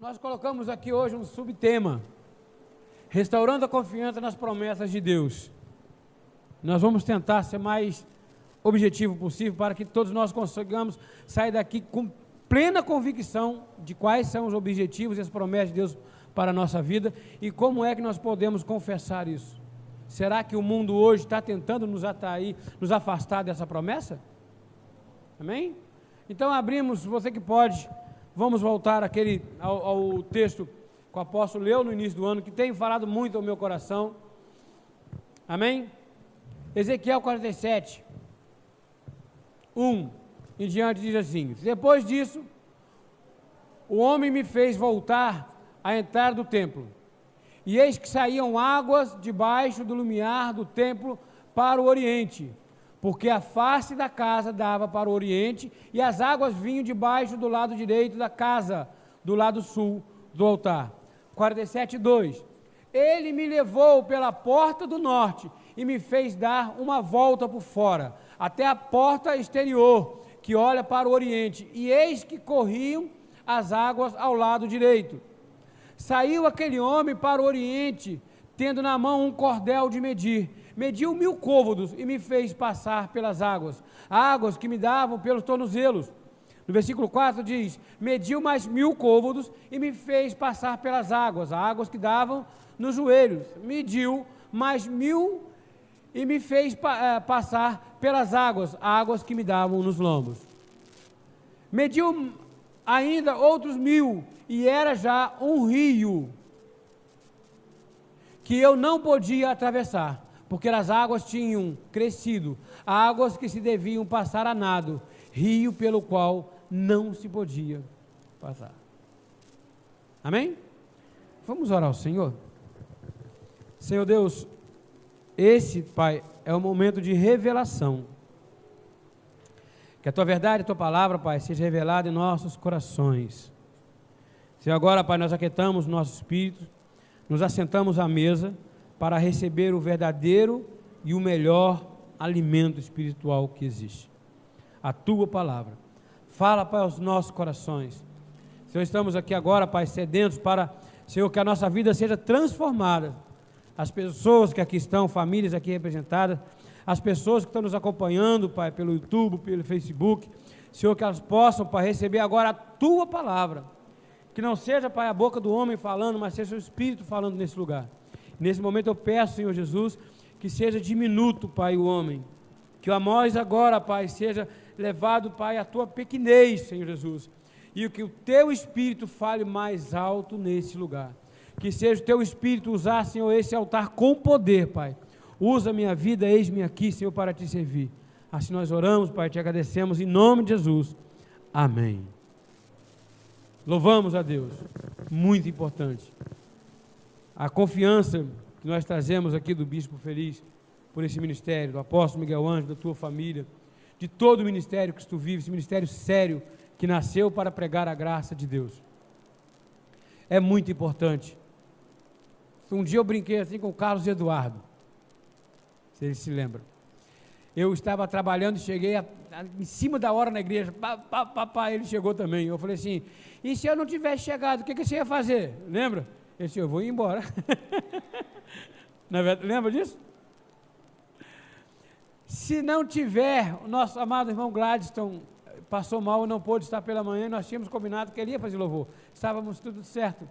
Nós colocamos aqui hoje um subtema: restaurando a confiança nas promessas de Deus. Nós vamos tentar ser mais objetivo possível para que todos nós consigamos sair daqui com plena convicção de quais são os objetivos e as promessas de Deus para a nossa vida e como é que nós podemos confessar isso. Será que o mundo hoje está tentando nos atrair, nos afastar dessa promessa? Amém? Então abrimos, você que pode, vamos voltar aquele, ao, ao texto que o apóstolo leu no início do ano, que tem falado muito ao meu coração. Amém? Ezequiel 47, 1 em diante diz assim: Depois disso, o homem me fez voltar a entrar do templo. E eis que saíam águas debaixo do lumiar do templo para o oriente, porque a face da casa dava para o oriente, e as águas vinham debaixo do lado direito da casa, do lado sul do altar. 47, 2. Ele me levou pela porta do norte e me fez dar uma volta por fora, até a porta exterior, que olha para o oriente, e eis que corriam as águas ao lado direito. Saiu aquele homem para o oriente, tendo na mão um cordel de medir. Mediu mil côvados e me fez passar pelas águas, águas que me davam pelos tornozelos. No versículo 4 diz: Mediu mais mil côvados e me fez passar pelas águas, águas que davam nos joelhos. Mediu mais mil e me fez pa, uh, passar pelas águas, águas que me davam nos lombos. Mediu ainda outros mil, e era já um rio que eu não podia atravessar, porque as águas tinham crescido, águas que se deviam passar a nado, rio pelo qual não se podia passar. Amém? Vamos orar ao Senhor. Senhor Deus, esse, Pai, é o momento de revelação. Que a tua verdade, a tua palavra, Pai, seja revelada em nossos corações. Se agora, Pai, nós aquietamos nosso espírito, nos assentamos à mesa para receber o verdadeiro e o melhor alimento espiritual que existe. A tua palavra. Fala, Pai, aos nossos corações. Senhor, estamos aqui agora, Pai, sedentos para, Senhor, que a nossa vida seja transformada as pessoas que aqui estão, famílias aqui representadas, as pessoas que estão nos acompanhando, Pai, pelo YouTube, pelo Facebook, Senhor, que elas possam, Pai, receber agora a Tua palavra. Que não seja, Pai, a boca do homem falando, mas seja o Espírito falando nesse lugar. Nesse momento eu peço, Senhor Jesus, que seja diminuto, Pai, o homem. Que o Amós agora, Pai, seja levado, Pai, à Tua pequenez, Senhor Jesus. E que o Teu Espírito fale mais alto nesse lugar. Que seja o teu espírito usar, Senhor, esse altar com poder, Pai. Usa minha vida, eis-me aqui, Senhor, para te servir. Assim nós oramos, Pai, te agradecemos em nome de Jesus. Amém. Louvamos a Deus. Muito importante. A confiança que nós trazemos aqui do Bispo Feliz por esse ministério, do apóstolo Miguel Anjo, da tua família, de todo o ministério que tu vives, esse ministério sério que nasceu para pregar a graça de Deus. É muito importante um dia eu brinquei assim com o Carlos Eduardo. Se ele se lembra. Eu estava trabalhando e cheguei a, a, em cima da hora na igreja. Papai, ele chegou também. Eu falei assim: e se eu não tivesse chegado, o que, que você ia fazer? Lembra? Ele disse: eu vou ir embora. verdade, lembra disso? Se não tiver, o nosso amado irmão Gladstone passou mal e não pôde estar pela manhã, nós tínhamos combinado que ele ia fazer louvor. Estávamos tudo certo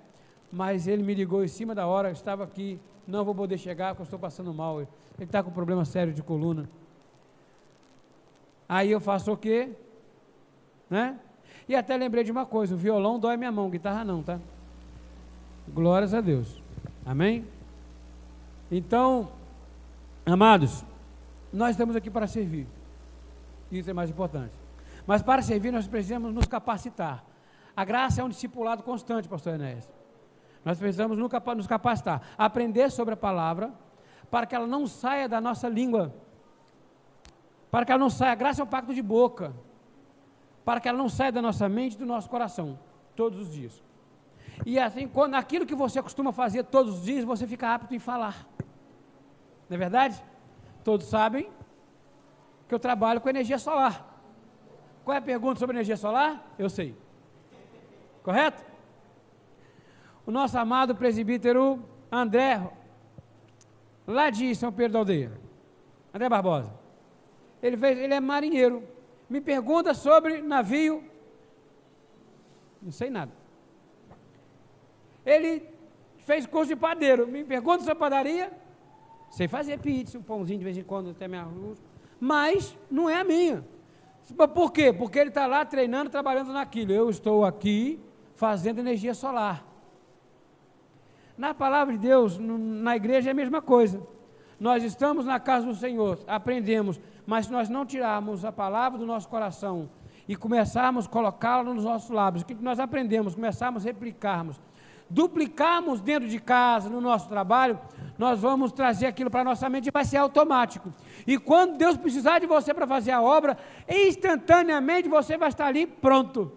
mas ele me ligou em cima da hora, eu estava aqui, não vou poder chegar porque eu estou passando mal. Ele está com problema sério de coluna. Aí eu faço o quê? Né? E até lembrei de uma coisa: o violão dói minha mão, guitarra não, tá? Glórias a Deus. Amém? Então, amados, nós estamos aqui para servir. Isso é mais importante. Mas para servir, nós precisamos nos capacitar. A graça é um discipulado constante, pastor Enéas. Nós precisamos nos capacitar, aprender sobre a palavra, para que ela não saia da nossa língua, para que ela não saia, a graça é um pacto de boca, para que ela não saia da nossa mente e do nosso coração, todos os dias. E assim, quando aquilo que você costuma fazer todos os dias, você fica apto em falar. Não é verdade? Todos sabem que eu trabalho com energia solar. Qual é a pergunta sobre energia solar? Eu sei. Correto? o nosso amado presbítero André, lá de São Pedro da Aldeia, André Barbosa. Ele, fez, ele é marinheiro. Me pergunta sobre navio. Não sei nada. Ele fez curso de padeiro. Me pergunta sobre padaria. Sei fazer pizza, um pãozinho de vez em quando até minha luz. Mas não é a minha. Por quê? Porque ele está lá treinando, trabalhando naquilo. Eu estou aqui fazendo energia solar. Na palavra de Deus, na igreja é a mesma coisa. Nós estamos na casa do Senhor, aprendemos, mas se nós não tirarmos a palavra do nosso coração e começarmos a colocá-la nos nossos lábios, o que nós aprendemos? Começarmos a replicarmos, duplicarmos dentro de casa, no nosso trabalho, nós vamos trazer aquilo para a nossa mente e vai ser automático. E quando Deus precisar de você para fazer a obra, instantaneamente você vai estar ali pronto.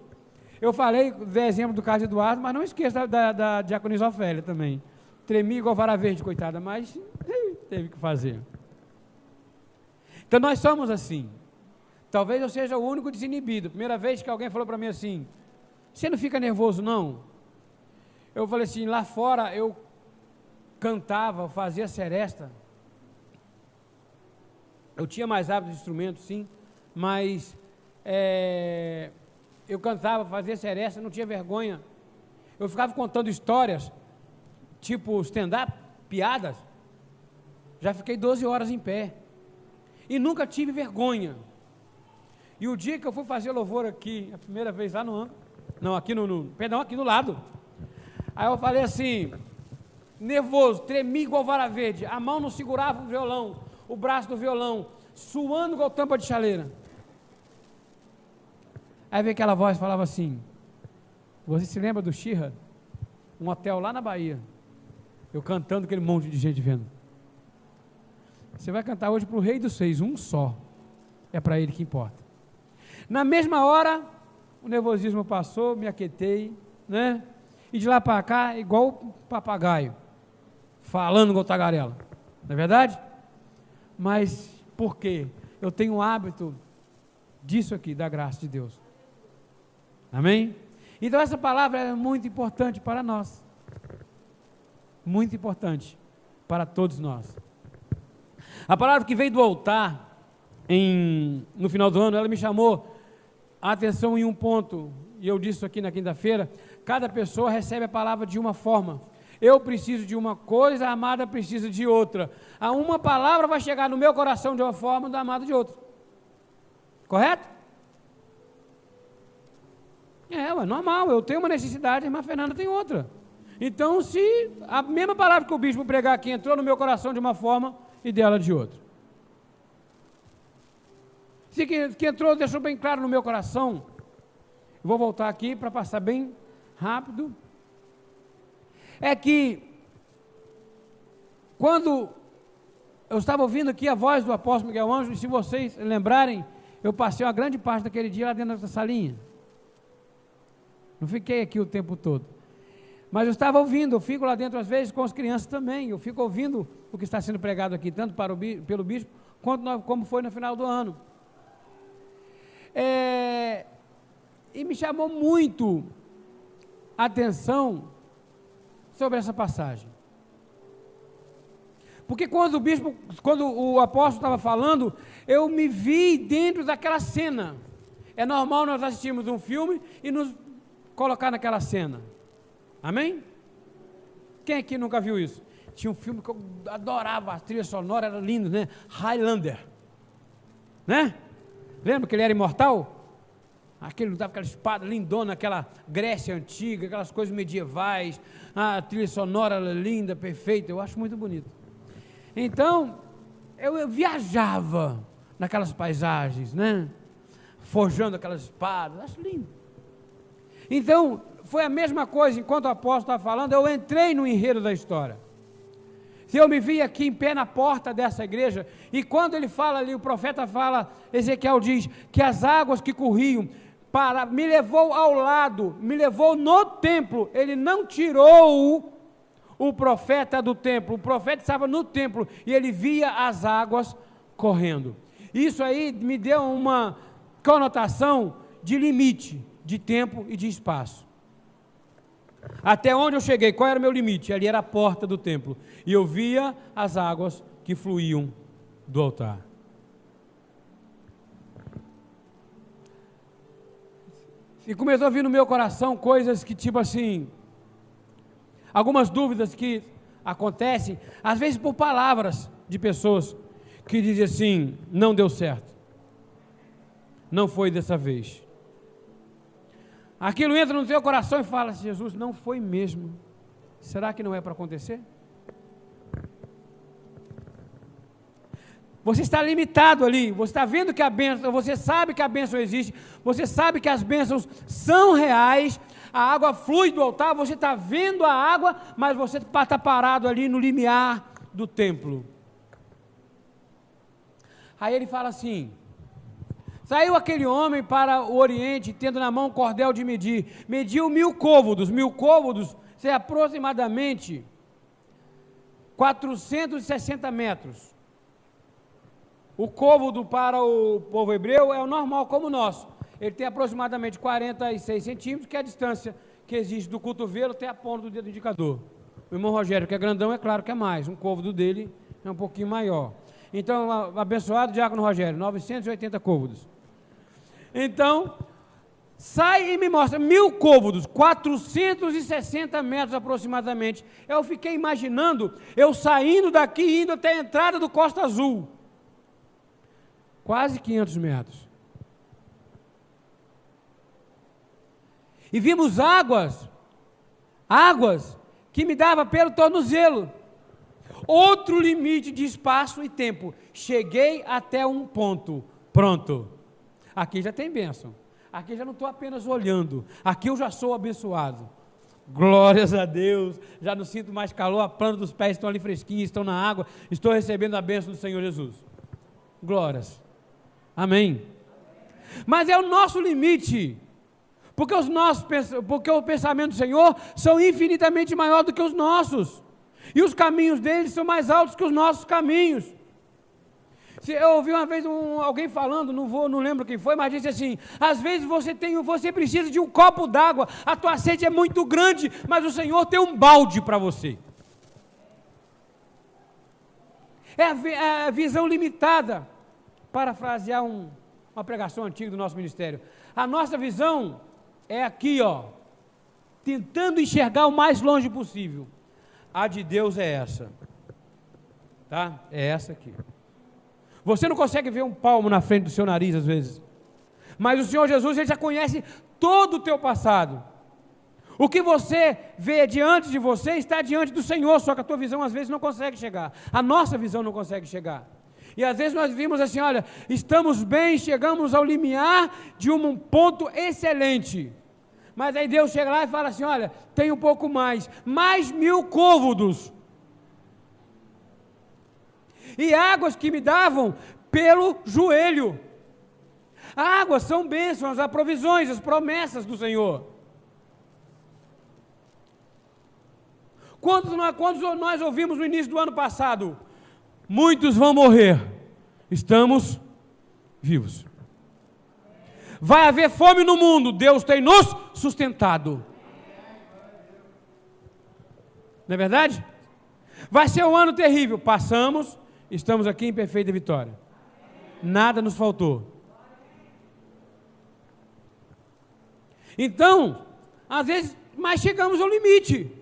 Eu falei do exemplo do caso Eduardo, mas não esqueça da, da, da diaconisa Ofélia também. Tremi igual vara verde, coitada, mas teve que fazer. Então nós somos assim. Talvez eu seja o único desinibido. Primeira vez que alguém falou para mim assim: Você não fica nervoso, não? Eu falei assim: lá fora eu cantava, fazia seresta. Eu tinha mais hábito de instrumento, sim, mas é, eu cantava, fazia seresta, não tinha vergonha. Eu ficava contando histórias, tipo stand-up, piadas. Já fiquei 12 horas em pé. E nunca tive vergonha. E o dia que eu fui fazer louvor aqui, a primeira vez lá no não, aqui no, no perdão, aqui do lado. Aí eu falei assim, nervoso, tremi igual vara verde, a mão não segurava o violão, o braço do violão, suando igual tampa de chaleira. Aí veio aquela voz falava assim: Você se lembra do Xirra? Um hotel lá na Bahia. Eu cantando aquele monte de gente vendo. Você vai cantar hoje para o Rei dos Seis, um só. É para ele que importa. Na mesma hora, o nervosismo passou, me aquietei, né? E de lá para cá, igual papagaio, falando igual tagarela. Não é verdade? Mas por quê? Eu tenho um hábito disso aqui, da graça de Deus. Amém? Então essa palavra é muito importante para nós. Muito importante para todos nós. A palavra que veio do altar em, no final do ano, ela me chamou a atenção em um ponto, e eu disse aqui na quinta-feira, cada pessoa recebe a palavra de uma forma. Eu preciso de uma coisa, a amada precisa de outra. A uma palavra vai chegar no meu coração de uma forma, da amada de outra. Correto? É, é normal, eu tenho uma necessidade, a irmã Fernanda tem outra. Então, se a mesma palavra que o bispo pregar aqui entrou no meu coração de uma forma e dela de outra. Se que, que entrou, deixou bem claro no meu coração, vou voltar aqui para passar bem rápido. É que, quando eu estava ouvindo aqui a voz do apóstolo Miguel Anjo, e se vocês lembrarem, eu passei uma grande parte daquele dia lá dentro dessa salinha. Não fiquei aqui o tempo todo. Mas eu estava ouvindo, eu fico lá dentro às vezes com as crianças também. Eu fico ouvindo o que está sendo pregado aqui, tanto para o, pelo bispo, quanto como foi no final do ano. É, e me chamou muito atenção sobre essa passagem. Porque quando o bispo, quando o apóstolo estava falando, eu me vi dentro daquela cena. É normal nós assistirmos um filme e nos colocar naquela cena. Amém? Quem aqui nunca viu isso? Tinha um filme que eu adorava, a trilha sonora era linda, né? Highlander. Né? Lembra que ele era imortal? Aquele lutava aquela espada lindona, aquela Grécia antiga, aquelas coisas medievais, a trilha sonora linda, perfeita, eu acho muito bonito. Então, eu, eu viajava naquelas paisagens, né? Forjando aquelas espadas, acho lindo. Então, foi a mesma coisa, enquanto o apóstolo estava falando, eu entrei no enredo da história. Se eu me vi aqui em pé na porta dessa igreja, e quando ele fala ali, o profeta fala, Ezequiel diz, que as águas que corriam, para, me levou ao lado, me levou no templo, ele não tirou o profeta do templo, o profeta estava no templo e ele via as águas correndo. Isso aí me deu uma conotação de limite de tempo e de espaço. Até onde eu cheguei? Qual era o meu limite? Ali era a porta do templo. E eu via as águas que fluíam do altar. E começou a vir no meu coração coisas que, tipo assim, algumas dúvidas que acontecem, às vezes por palavras de pessoas que dizem assim: não deu certo, não foi dessa vez. Aquilo entra no teu coração e fala: Jesus, não foi mesmo. Será que não é para acontecer? Você está limitado ali, você está vendo que a bênção, você sabe que a bênção existe, você sabe que as bênçãos são reais, a água flui do altar, você está vendo a água, mas você está parado ali no limiar do templo. Aí ele fala assim: Saiu aquele homem para o Oriente, tendo na mão um cordel de medir. Mediu mil côvados. Mil côvados é aproximadamente 460 metros. O côvado para o povo hebreu é o normal, como o nosso. Ele tem aproximadamente 46 centímetros, que é a distância que existe do cotovelo até a ponta do dedo indicador. O irmão Rogério, que é grandão, é claro que é mais. Um côvado dele é um pouquinho maior. Então, abençoado Diácono Rogério, 980 côvados. Então, sai e me mostra mil côvados, 460 metros aproximadamente. Eu fiquei imaginando eu saindo daqui indo até a entrada do Costa Azul. Quase 500 metros. E vimos águas, águas que me dava pelo tornozelo. Outro limite de espaço e tempo. Cheguei até um ponto. Pronto. Aqui já tem bênção. Aqui já não estou apenas olhando. Aqui eu já sou abençoado. Glórias a Deus. Já não sinto mais calor, a planta dos pés estão ali fresquinhos, estão na água. Estou recebendo a bênção do Senhor Jesus. Glórias. Amém. Mas é o nosso limite. Porque os nossos porque o pensamento do Senhor são infinitamente maior do que os nossos. E os caminhos dele são mais altos que os nossos caminhos. Eu ouvi uma vez um, alguém falando, não vou, não lembro quem foi, mas disse assim: às vezes você tem, você precisa de um copo d'água, a tua sede é muito grande, mas o Senhor tem um balde para você. É a, é a, visão limitada. Parafrasear um, uma pregação antiga do nosso ministério. A nossa visão é aqui, ó, tentando enxergar o mais longe possível. A de Deus é essa. Tá? É essa aqui. Você não consegue ver um palmo na frente do seu nariz às vezes. Mas o Senhor Jesus, ele já conhece todo o teu passado. O que você vê diante de você está diante do Senhor, só que a tua visão às vezes não consegue chegar. A nossa visão não consegue chegar. E às vezes nós vimos assim, olha, estamos bem, chegamos ao limiar de um ponto excelente. Mas aí Deus chega lá e fala assim: olha, tem um pouco mais, mais mil côvados e águas que me davam pelo joelho. Águas são bênçãos, as provisões, as promessas do Senhor. Quantos nós, quantos nós ouvimos no início do ano passado? Muitos vão morrer, estamos vivos. Vai haver fome no mundo, Deus tem nos sustentado. Não é verdade? Vai ser um ano terrível, passamos, estamos aqui em perfeita vitória. Nada nos faltou. Então, às vezes, mas chegamos ao limite.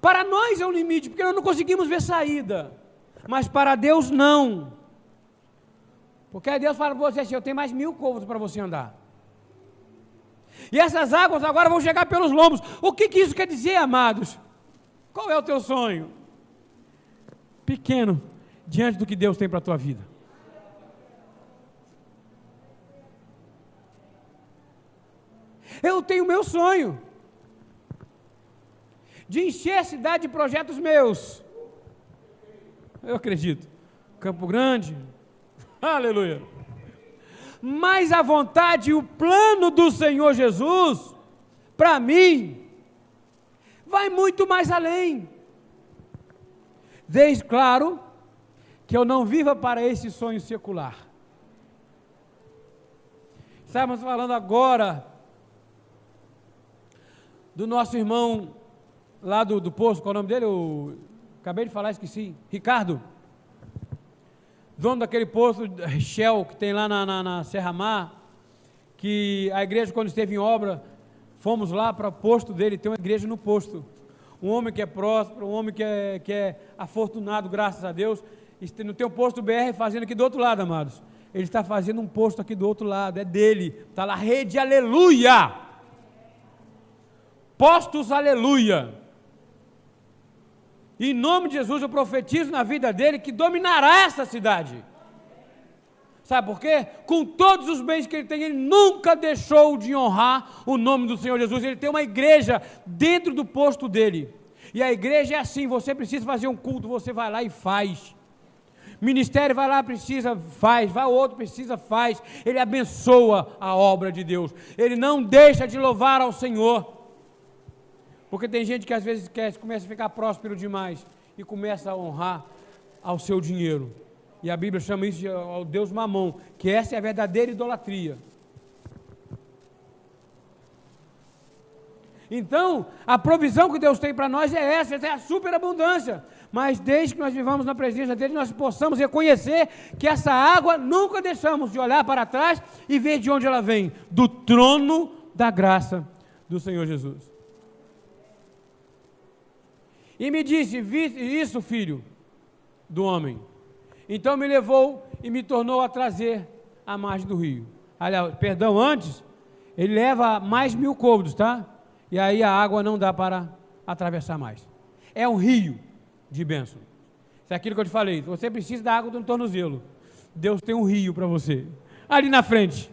Para nós é um limite, porque nós não conseguimos ver saída. Mas para Deus não. Porque aí Deus fala para você assim: eu tenho mais mil côvados para você andar. E essas águas agora vão chegar pelos lombos. O que, que isso quer dizer, amados? Qual é o teu sonho? pequeno diante do que Deus tem para a tua vida. Eu tenho meu sonho de encher a cidade de projetos meus. Eu acredito. Campo Grande, aleluia. Mas a vontade e o plano do Senhor Jesus, para mim, vai muito mais além. Desde claro que eu não viva para esse sonho secular. Estamos falando agora do nosso irmão lá do, do posto, qual é o nome dele? Eu acabei de falar, esqueci. Ricardo. Dono daquele posto Shell que tem lá na, na, na Serra Mar, que a igreja, quando esteve em obra, fomos lá para o posto dele, tem uma igreja no posto. Um homem que é próspero, um homem que é, que é afortunado, graças a Deus. Não tem um posto BR fazendo aqui do outro lado, amados. Ele está fazendo um posto aqui do outro lado, é dele. Está lá, rede aleluia. Postos aleluia. Em nome de Jesus, eu profetizo na vida dele que dominará essa cidade. Sabe por quê? Com todos os bens que ele tem, ele nunca deixou de honrar o nome do Senhor Jesus. Ele tem uma igreja dentro do posto dele. E a igreja é assim: você precisa fazer um culto, você vai lá e faz. Ministério vai lá, precisa, faz. Vai outro, precisa, faz. Ele abençoa a obra de Deus. Ele não deixa de louvar ao Senhor. Porque tem gente que às vezes quer, começa a ficar próspero demais e começa a honrar ao seu dinheiro. E a Bíblia chama isso de ao Deus mamão, que essa é a verdadeira idolatria. Então, a provisão que Deus tem para nós é essa, essa é a superabundância. Mas desde que nós vivamos na presença dele, nós possamos reconhecer que essa água nunca deixamos de olhar para trás e ver de onde ela vem do trono da graça do Senhor Jesus. E me disse: isso, filho do homem? Então me levou e me tornou a trazer à margem do rio. Aliás, perdão, antes, ele leva mais mil côvados, tá? E aí a água não dá para atravessar mais. É um rio de bênção. Isso é aquilo que eu te falei. Você precisa da água do tornozelo. Deus tem um rio para você. Ali na frente.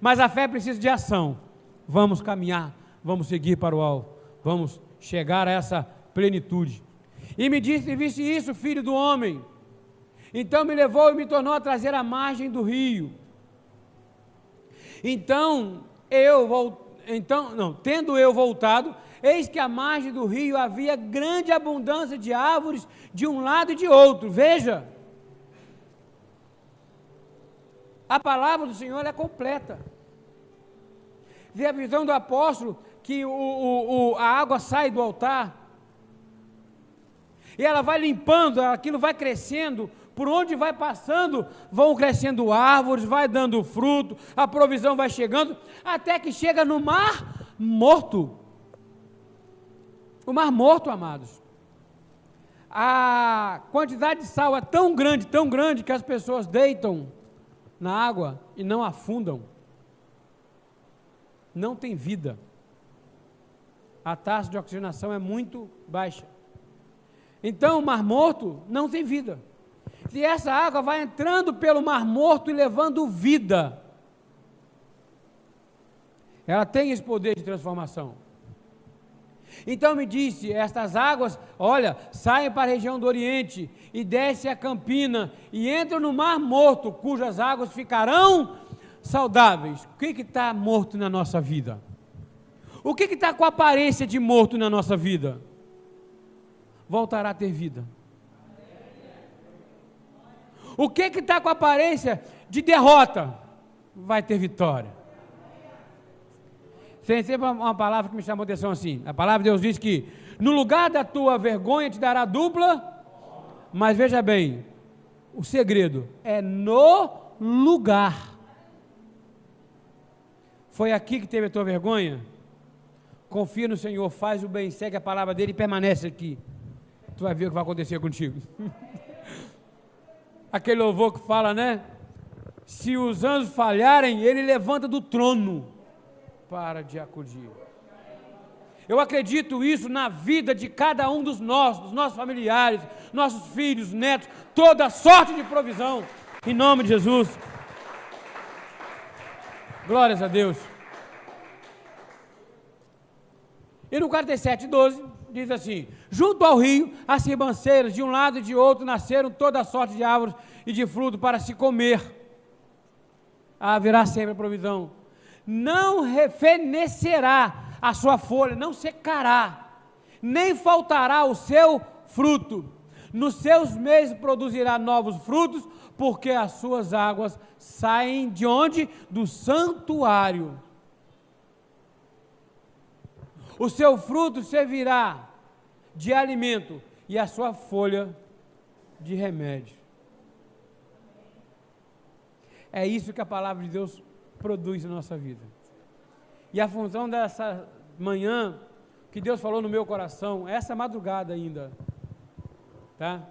Mas a fé precisa de ação. Vamos caminhar, vamos seguir para o alto, vamos chegar a essa plenitude. E me disse: Viste isso, filho do homem? Então me levou e me tornou a trazer a margem do rio. Então eu então não, tendo eu voltado, eis que à margem do rio havia grande abundância de árvores de um lado e de outro. Veja, a palavra do Senhor é completa. Vê a visão do apóstolo que o, o, o, a água sai do altar e ela vai limpando, aquilo vai crescendo, por onde vai passando, vão crescendo árvores, vai dando fruto, a provisão vai chegando, até que chega no mar morto. O mar morto, amados. A quantidade de sal é tão grande, tão grande, que as pessoas deitam na água e não afundam. Não tem vida. A taxa de oxigenação é muito baixa. Então, o mar morto não tem vida. E essa água vai entrando pelo mar morto e levando vida. Ela tem esse poder de transformação. Então me disse: estas águas, olha, saem para a região do Oriente e descem a Campina e entram no Mar Morto, cujas águas ficarão saudáveis. O que está morto na nossa vida? O que está com aparência de morto na nossa vida? Voltará a ter vida. O que que está com aparência de derrota? Vai ter vitória. Tem sempre uma palavra que me chamou a atenção assim. A palavra de Deus diz que no lugar da tua vergonha te dará dupla. Mas veja bem, o segredo é no lugar. Foi aqui que teve a tua vergonha? Confia no Senhor, faz o bem, segue a palavra dele e permanece aqui tu vai ver o que vai acontecer contigo. Aquele louvor que fala, né? Se os anjos falharem, ele levanta do trono para de acudir. Eu acredito isso na vida de cada um dos nossos, dos nossos familiares, nossos filhos, netos, toda sorte de provisão, em nome de Jesus. Glórias a Deus. E no 47, 12, diz assim: Junto ao rio, as ribanceiras, de um lado e de outro, nasceram toda sorte de árvores e de fruto para se comer. Haverá sempre a provisão. Não refenecerá a sua folha, não secará, nem faltará o seu fruto. Nos seus meses produzirá novos frutos, porque as suas águas saem de onde? Do santuário. O seu fruto servirá de alimento e a sua folha de remédio. É isso que a palavra de Deus produz na nossa vida. E a função dessa manhã, que Deus falou no meu coração, essa madrugada ainda, tá?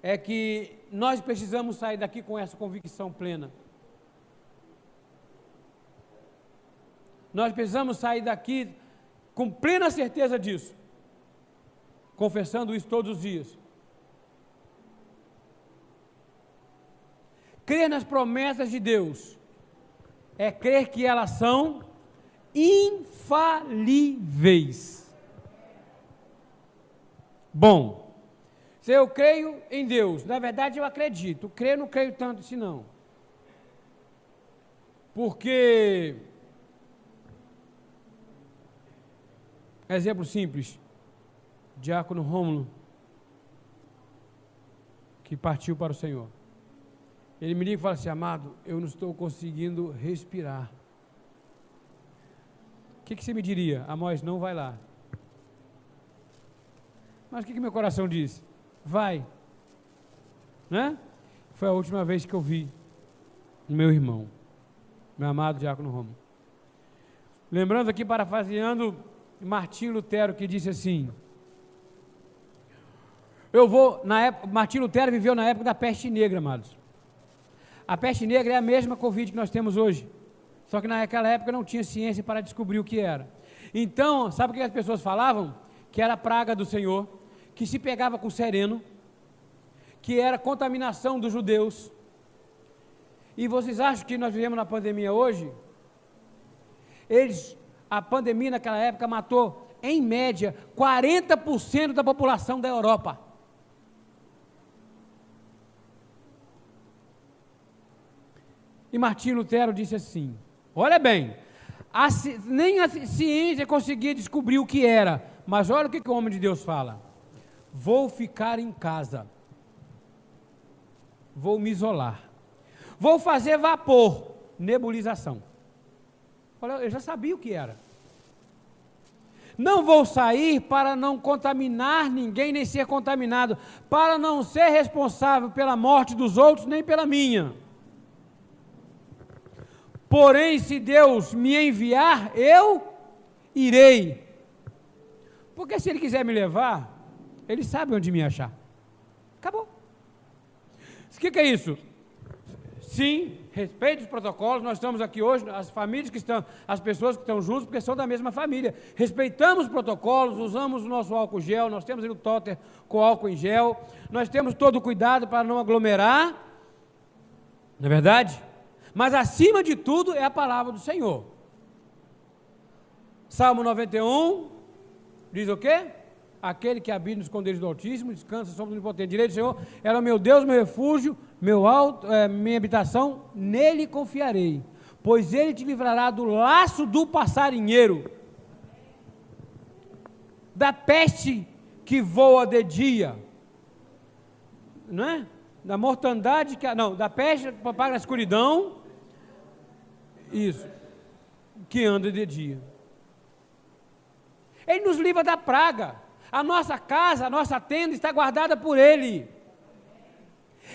É que nós precisamos sair daqui com essa convicção plena. Nós precisamos sair daqui com plena certeza disso, confessando isso todos os dias. Crer nas promessas de Deus é crer que elas são infalíveis. Bom, se eu creio em Deus, na verdade eu acredito, crer não creio tanto assim. Porque Exemplo simples. Diácono Rômulo, que partiu para o Senhor. Ele me liga e fala assim: Amado, eu não estou conseguindo respirar. O que, que você me diria? Amós, não vai lá. Mas o que, que meu coração diz? Vai. Né? Foi a última vez que eu vi o meu irmão, meu amado Diácono Rômulo. Lembrando aqui, parafraseando Martim Lutero que disse assim: Eu vou, na época, Martim Lutero viveu na época da peste negra, amados. A peste negra é a mesma Covid que nós temos hoje. Só que naquela época não tinha ciência para descobrir o que era. Então, sabe o que as pessoas falavam? Que era praga do Senhor, que se pegava com sereno, que era contaminação dos judeus. E vocês acham que nós vivemos na pandemia hoje? Eles a pandemia naquela época matou, em média, 40% da população da Europa. E Martinho Lutero disse assim: Olha bem, a, nem a ciência conseguia descobrir o que era, mas olha o que, que o homem de Deus fala: Vou ficar em casa, vou me isolar, vou fazer vapor, nebulização. Olha, eu já sabia o que era. Não vou sair para não contaminar ninguém, nem ser contaminado, para não ser responsável pela morte dos outros, nem pela minha. Porém, se Deus me enviar, eu irei. Porque se Ele quiser me levar, Ele sabe onde me achar. Acabou. O que, que é isso? Sim, respeite os protocolos. Nós estamos aqui hoje, as famílias que estão, as pessoas que estão juntos, porque são da mesma família. Respeitamos os protocolos, usamos o nosso álcool gel, nós temos o totter com álcool em gel, nós temos todo o cuidado para não aglomerar. Não é verdade? Mas acima de tudo é a palavra do Senhor. Salmo 91 diz o quê? Aquele que habita nos esconderijos do Altíssimo, descansa sobre o onipotente. Direito do Senhor, era meu Deus, meu refúgio, meu alto, é, minha habitação, nele confiarei, pois ele te livrará do laço do passarinheiro, da peste que voa de dia, não é? Da mortandade que não, da peste que propaga na escuridão, isso, que anda de dia. Ele nos livra da praga. A nossa casa, a nossa tenda está guardada por Ele.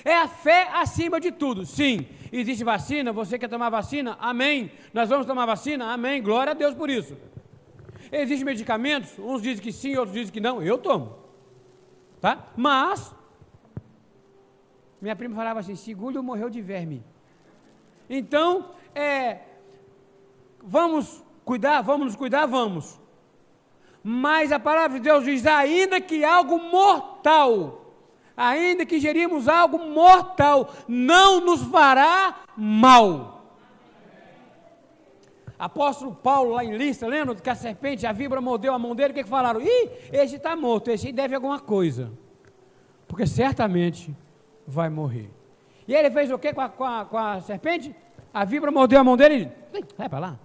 É a fé acima de tudo. Sim, existe vacina, você quer tomar vacina? Amém. Nós vamos tomar vacina? Amém. Glória a Deus por isso. Existem medicamentos? Uns dizem que sim, outros dizem que não. Eu tomo. Tá? Mas, minha prima falava assim: seguro morreu de verme. Então, é, vamos cuidar, vamos nos cuidar, vamos. Mas a palavra de Deus diz: ainda que algo mortal ainda que gerimos algo mortal, não nos fará mal. Apóstolo Paulo, lá em Lista, lembra que a serpente, a víbora mordeu a mão dele, o que, que falaram? Ih, esse está morto, esse deve alguma coisa. Porque certamente vai morrer. E ele fez o que com a, com a, com a serpente? A víbora mordeu a mão dele e vai para lá.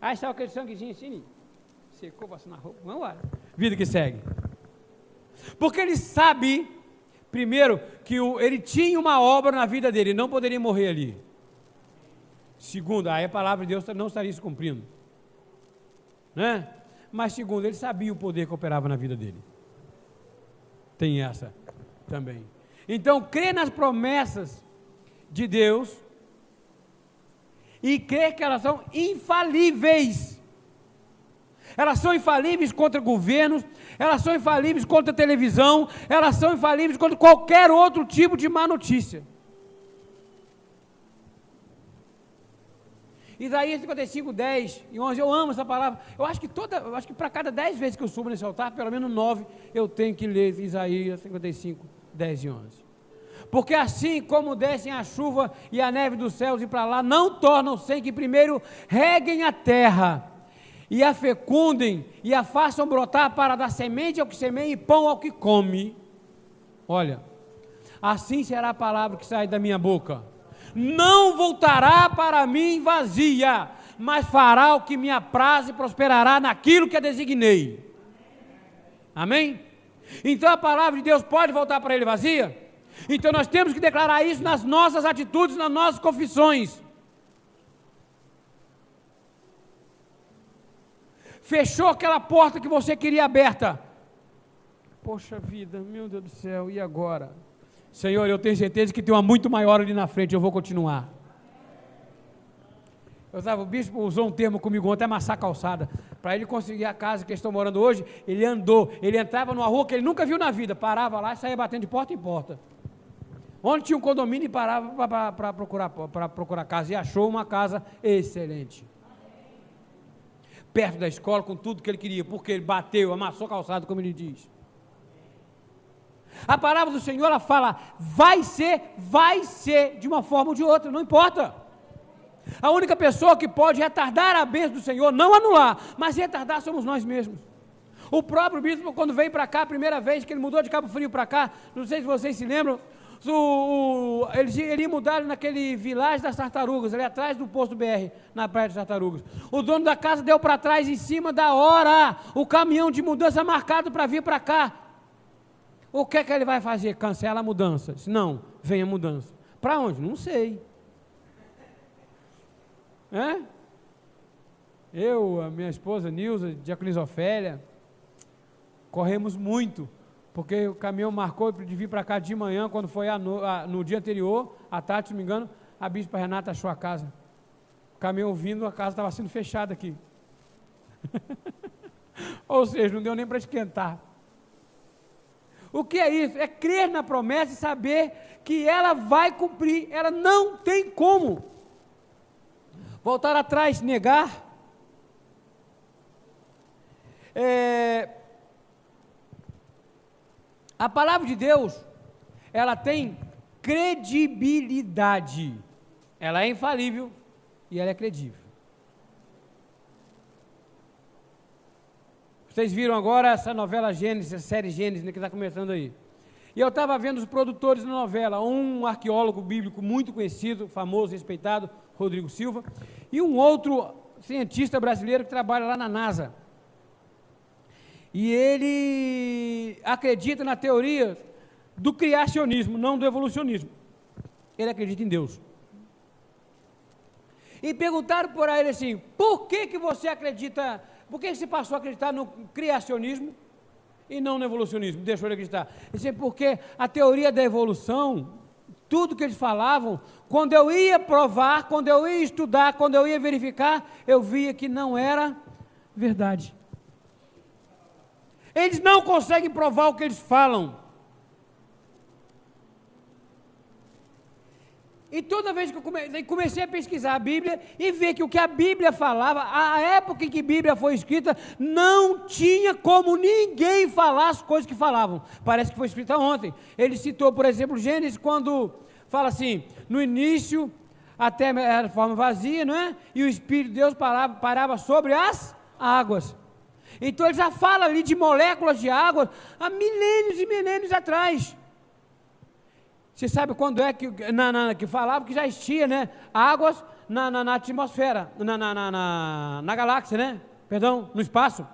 Aí saiu aquele sanguezinho assim, secou, passou na roupa, vamos embora. Vida que segue. Porque ele sabe Primeiro, que o, ele tinha uma obra na vida dele, não poderia morrer ali. Segundo, aí a palavra de Deus não estaria se cumprindo. né? Mas segundo, ele sabia o poder que operava na vida dele. Tem essa também. Então, crer nas promessas de Deus e crer que elas são infalíveis. Elas são infalíveis contra governos, elas são infalíveis contra televisão, elas são infalíveis contra qualquer outro tipo de má notícia. Isaías 55, 10 e 11, eu amo essa palavra. Eu acho que toda, eu acho que para cada 10 vezes que eu subo nesse altar, pelo menos 9, eu tenho que ler Isaías 55, 10 e 11. Porque assim como descem a chuva e a neve dos céus e para lá, não tornam sem que primeiro reguem a terra e a fecundem e a façam brotar para dar semente ao que semeia e pão ao que come. Olha, assim será a palavra que sai da minha boca. Não voltará para mim vazia, mas fará o que me apraz e prosperará naquilo que a designei. Amém? Então a palavra de Deus pode voltar para ele vazia? Então nós temos que declarar isso nas nossas atitudes, nas nossas confissões. Fechou aquela porta que você queria aberta. Poxa vida, meu Deus do céu, e agora? Senhor, eu tenho certeza que tem uma muito maior ali na frente, eu vou continuar. Eu estava, o bispo usou um termo comigo ontem, amassar calçada. Para ele conseguir a casa que eles estão morando hoje, ele andou, ele entrava numa rua que ele nunca viu na vida, parava lá e saía batendo de porta em porta. Onde tinha um condomínio e parava para procurar, procurar casa e achou uma casa excelente perto da escola, com tudo que ele queria, porque ele bateu, amassou calçado, como ele diz. A palavra do Senhor, ela fala, vai ser, vai ser, de uma forma ou de outra, não importa. A única pessoa que pode retardar a bênção do Senhor, não anular, mas retardar somos nós mesmos. O próprio bispo, quando veio para cá a primeira vez, que ele mudou de Cabo Frio para cá, não sei se vocês se lembram, o, o, eles, ele mudaram naquele vilagem das tartarugas, ali atrás do posto BR, na Praia das Tartarugas. O dono da casa deu para trás em cima da hora o caminhão de mudança marcado para vir para cá. O que é que ele vai fazer? Cancela a mudança. Disse, não, vem a mudança. Para onde? Não sei. É? Eu, a minha esposa Nilza, Diaconisa Ofélia, corremos muito porque o caminhão marcou de vir para cá de manhã, quando foi no, a, no dia anterior, à tarde, se não me engano, a bispa Renata achou a casa. O caminhão vindo, a casa estava sendo fechada aqui. Ou seja, não deu nem para esquentar. O que é isso? É crer na promessa e saber que ela vai cumprir. Ela não tem como. Voltar atrás, negar. É, a palavra de Deus, ela tem credibilidade. Ela é infalível e ela é credível. Vocês viram agora essa novela Gênesis, essa série Gênesis né, que está começando aí. E eu estava vendo os produtores da novela, um arqueólogo bíblico muito conhecido, famoso, respeitado, Rodrigo Silva, e um outro cientista brasileiro que trabalha lá na NASA. E ele acredita na teoria do criacionismo, não do evolucionismo. Ele acredita em Deus. E perguntaram por ele assim: por que, que você acredita, por que você passou a acreditar no criacionismo e não no evolucionismo? Deixou ele acreditar. Ele disse: porque a teoria da evolução, tudo que eles falavam, quando eu ia provar, quando eu ia estudar, quando eu ia verificar, eu via que não era verdade. Eles não conseguem provar o que eles falam. E toda vez que eu comecei a pesquisar a Bíblia e ver que o que a Bíblia falava, a época em que a Bíblia foi escrita, não tinha como ninguém falar as coisas que falavam. Parece que foi escrita ontem. Ele citou, por exemplo, Gênesis, quando fala assim: no início a terra era forma vazia, não é? E o Espírito de Deus parava, parava sobre as águas. Então ele já fala ali de moléculas de água há milênios e milênios atrás. Você sabe quando é que, na, na, que falava que já existia, né? Águas na, na, na atmosfera, na, na, galáxia, né? Perdão, no espaço.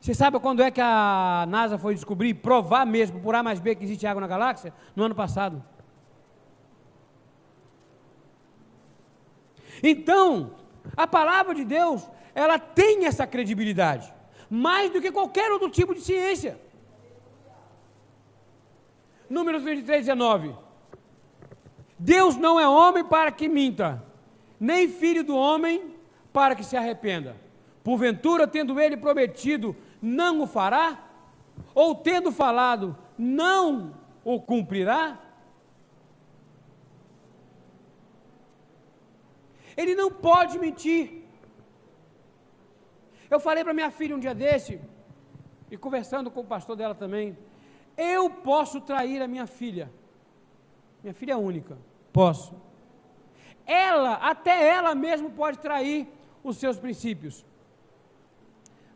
Você sabe quando é que a NASA foi descobrir, provar mesmo, por A mais B, que existe água na galáxia? No ano passado. Então, a palavra de Deus, ela tem essa credibilidade, mais do que qualquer outro tipo de ciência. Números 23, 19. Deus não é homem para que minta, nem filho do homem para que se arrependa. Porventura, tendo ele prometido, não o fará? Ou tendo falado, não o cumprirá? Ele não pode mentir. Eu falei para minha filha um dia desse, e conversando com o pastor dela também, eu posso trair a minha filha. Minha filha é única. Posso. Ela, até ela mesmo pode trair os seus princípios.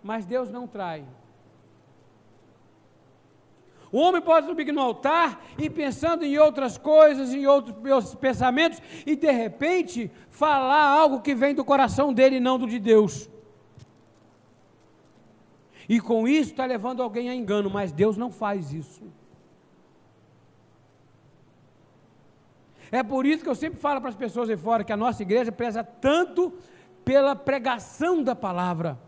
Mas Deus não trai. O homem pode subir no altar e pensando em outras coisas, em outros pensamentos, e de repente falar algo que vem do coração dele e não do de Deus. E com isso está levando alguém a engano, mas Deus não faz isso. É por isso que eu sempre falo para as pessoas aí fora que a nossa igreja preza tanto pela pregação da palavra.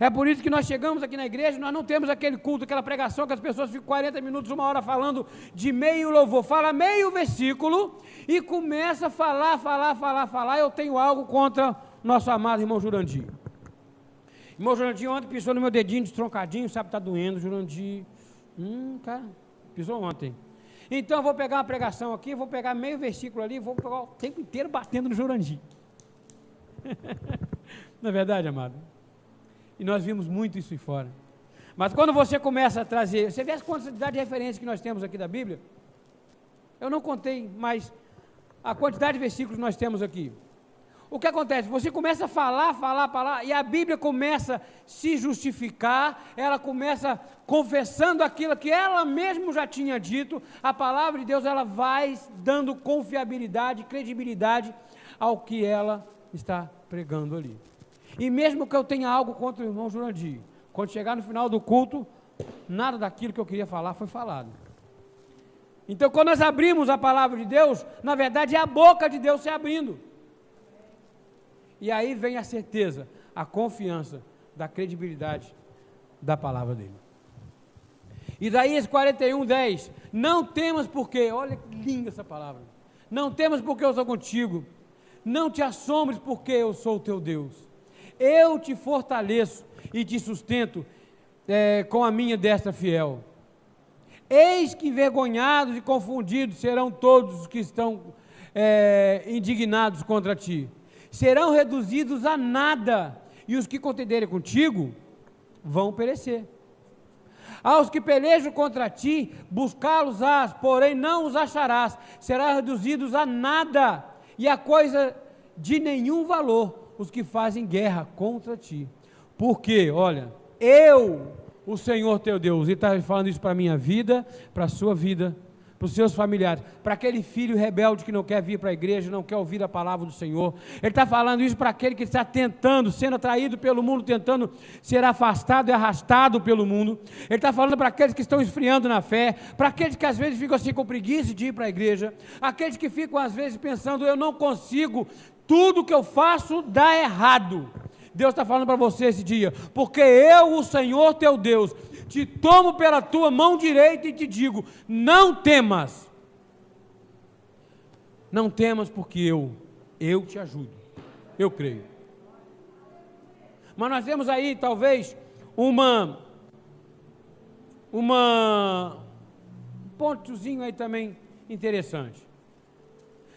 É por isso que nós chegamos aqui na igreja, nós não temos aquele culto, aquela pregação que as pessoas ficam 40 minutos, uma hora falando de meio louvor. Fala meio versículo e começa a falar, falar, falar, falar. Eu tenho algo contra nosso amado irmão Jurandir. Irmão Jurandir ontem pisou no meu dedinho destroncadinho, sabe, está doendo, Jurandir. Hum, cara, pisou ontem. Então eu vou pegar uma pregação aqui, vou pegar meio versículo ali, vou pegar o tempo inteiro batendo no Jurandir. Não é verdade, amado? E nós vimos muito isso aí fora. Mas quando você começa a trazer, você vê as quantidade de referências que nós temos aqui da Bíblia? Eu não contei, mas a quantidade de versículos nós temos aqui o que acontece? Você começa a falar, falar, falar, e a Bíblia começa a se justificar, ela começa confessando aquilo que ela mesma já tinha dito, a palavra de Deus ela vai dando confiabilidade, credibilidade ao que ela está pregando ali. E mesmo que eu tenha algo contra o irmão Jurandir, quando chegar no final do culto, nada daquilo que eu queria falar foi falado. Então, quando nós abrimos a palavra de Deus, na verdade é a boca de Deus se abrindo. E aí vem a certeza, a confiança da credibilidade da palavra dele. Isaías 41, 10. Não temas porque, olha que linda essa palavra. Não temas porque eu sou contigo. Não te assombres porque eu sou o teu Deus. Eu te fortaleço e te sustento é, com a minha destra fiel. Eis que envergonhados e confundidos serão todos os que estão é, indignados contra ti serão reduzidos a nada, e os que contenderem contigo vão perecer. Aos que pelejam contra ti, buscá-los-ás, porém não os acharás, serão reduzidos a nada, e a coisa de nenhum valor, os que fazem guerra contra ti. Porque, olha, eu, o Senhor teu Deus, e está falando isso para a minha vida, para a sua vida, para os seus familiares, para aquele filho rebelde que não quer vir para a igreja, não quer ouvir a palavra do Senhor. Ele está falando isso para aquele que está tentando, sendo atraído pelo mundo, tentando ser afastado e arrastado pelo mundo. Ele está falando para aqueles que estão esfriando na fé, para aqueles que às vezes ficam assim com preguiça de ir para a igreja, aqueles que ficam às vezes pensando, eu não consigo, tudo que eu faço dá errado. Deus está falando para você esse dia, porque eu, o Senhor teu Deus, te tomo pela tua mão direita e te digo: não temas. Não temas, porque eu, eu te ajudo. Eu creio. Mas nós temos aí, talvez, uma. Uma. Um pontozinho aí também interessante.